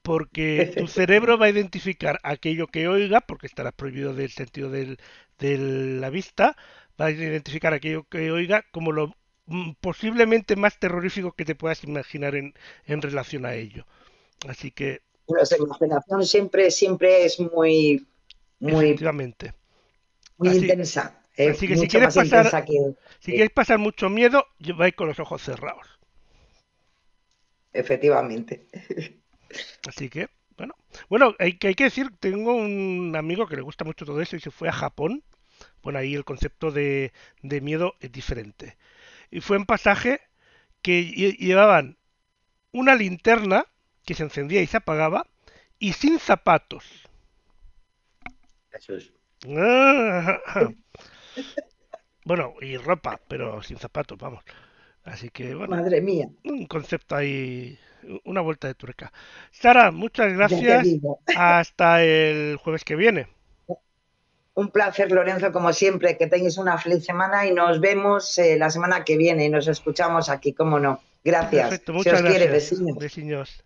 Porque tu cerebro va a identificar aquello que oiga, porque estará prohibido del sentido del- de la vista, va a identificar aquello que oiga como lo posiblemente más terrorífico que te puedas imaginar en, en relación a ello. Así que, Nuestra imaginación siempre, siempre es muy, muy, efectivamente. muy Así- intensa, eh, así que si quieres pasar- que Si quieres pasar mucho miedo, vais con los ojos cerrados. efectivamente. Así que, bueno. Bueno, hay que, hay que decir, tengo un amigo que le gusta mucho todo eso y se fue a Japón. Bueno, ahí el concepto de, de miedo es diferente. Y fue en pasaje que lle- llevaban una linterna que se encendía y se apagaba y sin zapatos. Jesús. Bueno, y ropa, pero sin zapatos, vamos. Así que, bueno, Madre mía, un concepto ahí, una vuelta de tuerca. Sara, muchas gracias. Hasta el jueves que viene. Un placer, Lorenzo, como siempre, que tengáis una feliz semana y nos vemos eh, la semana que viene y nos escuchamos aquí, cómo no. Gracias. Perfecto, Si os quiere, vecinos. Besiños.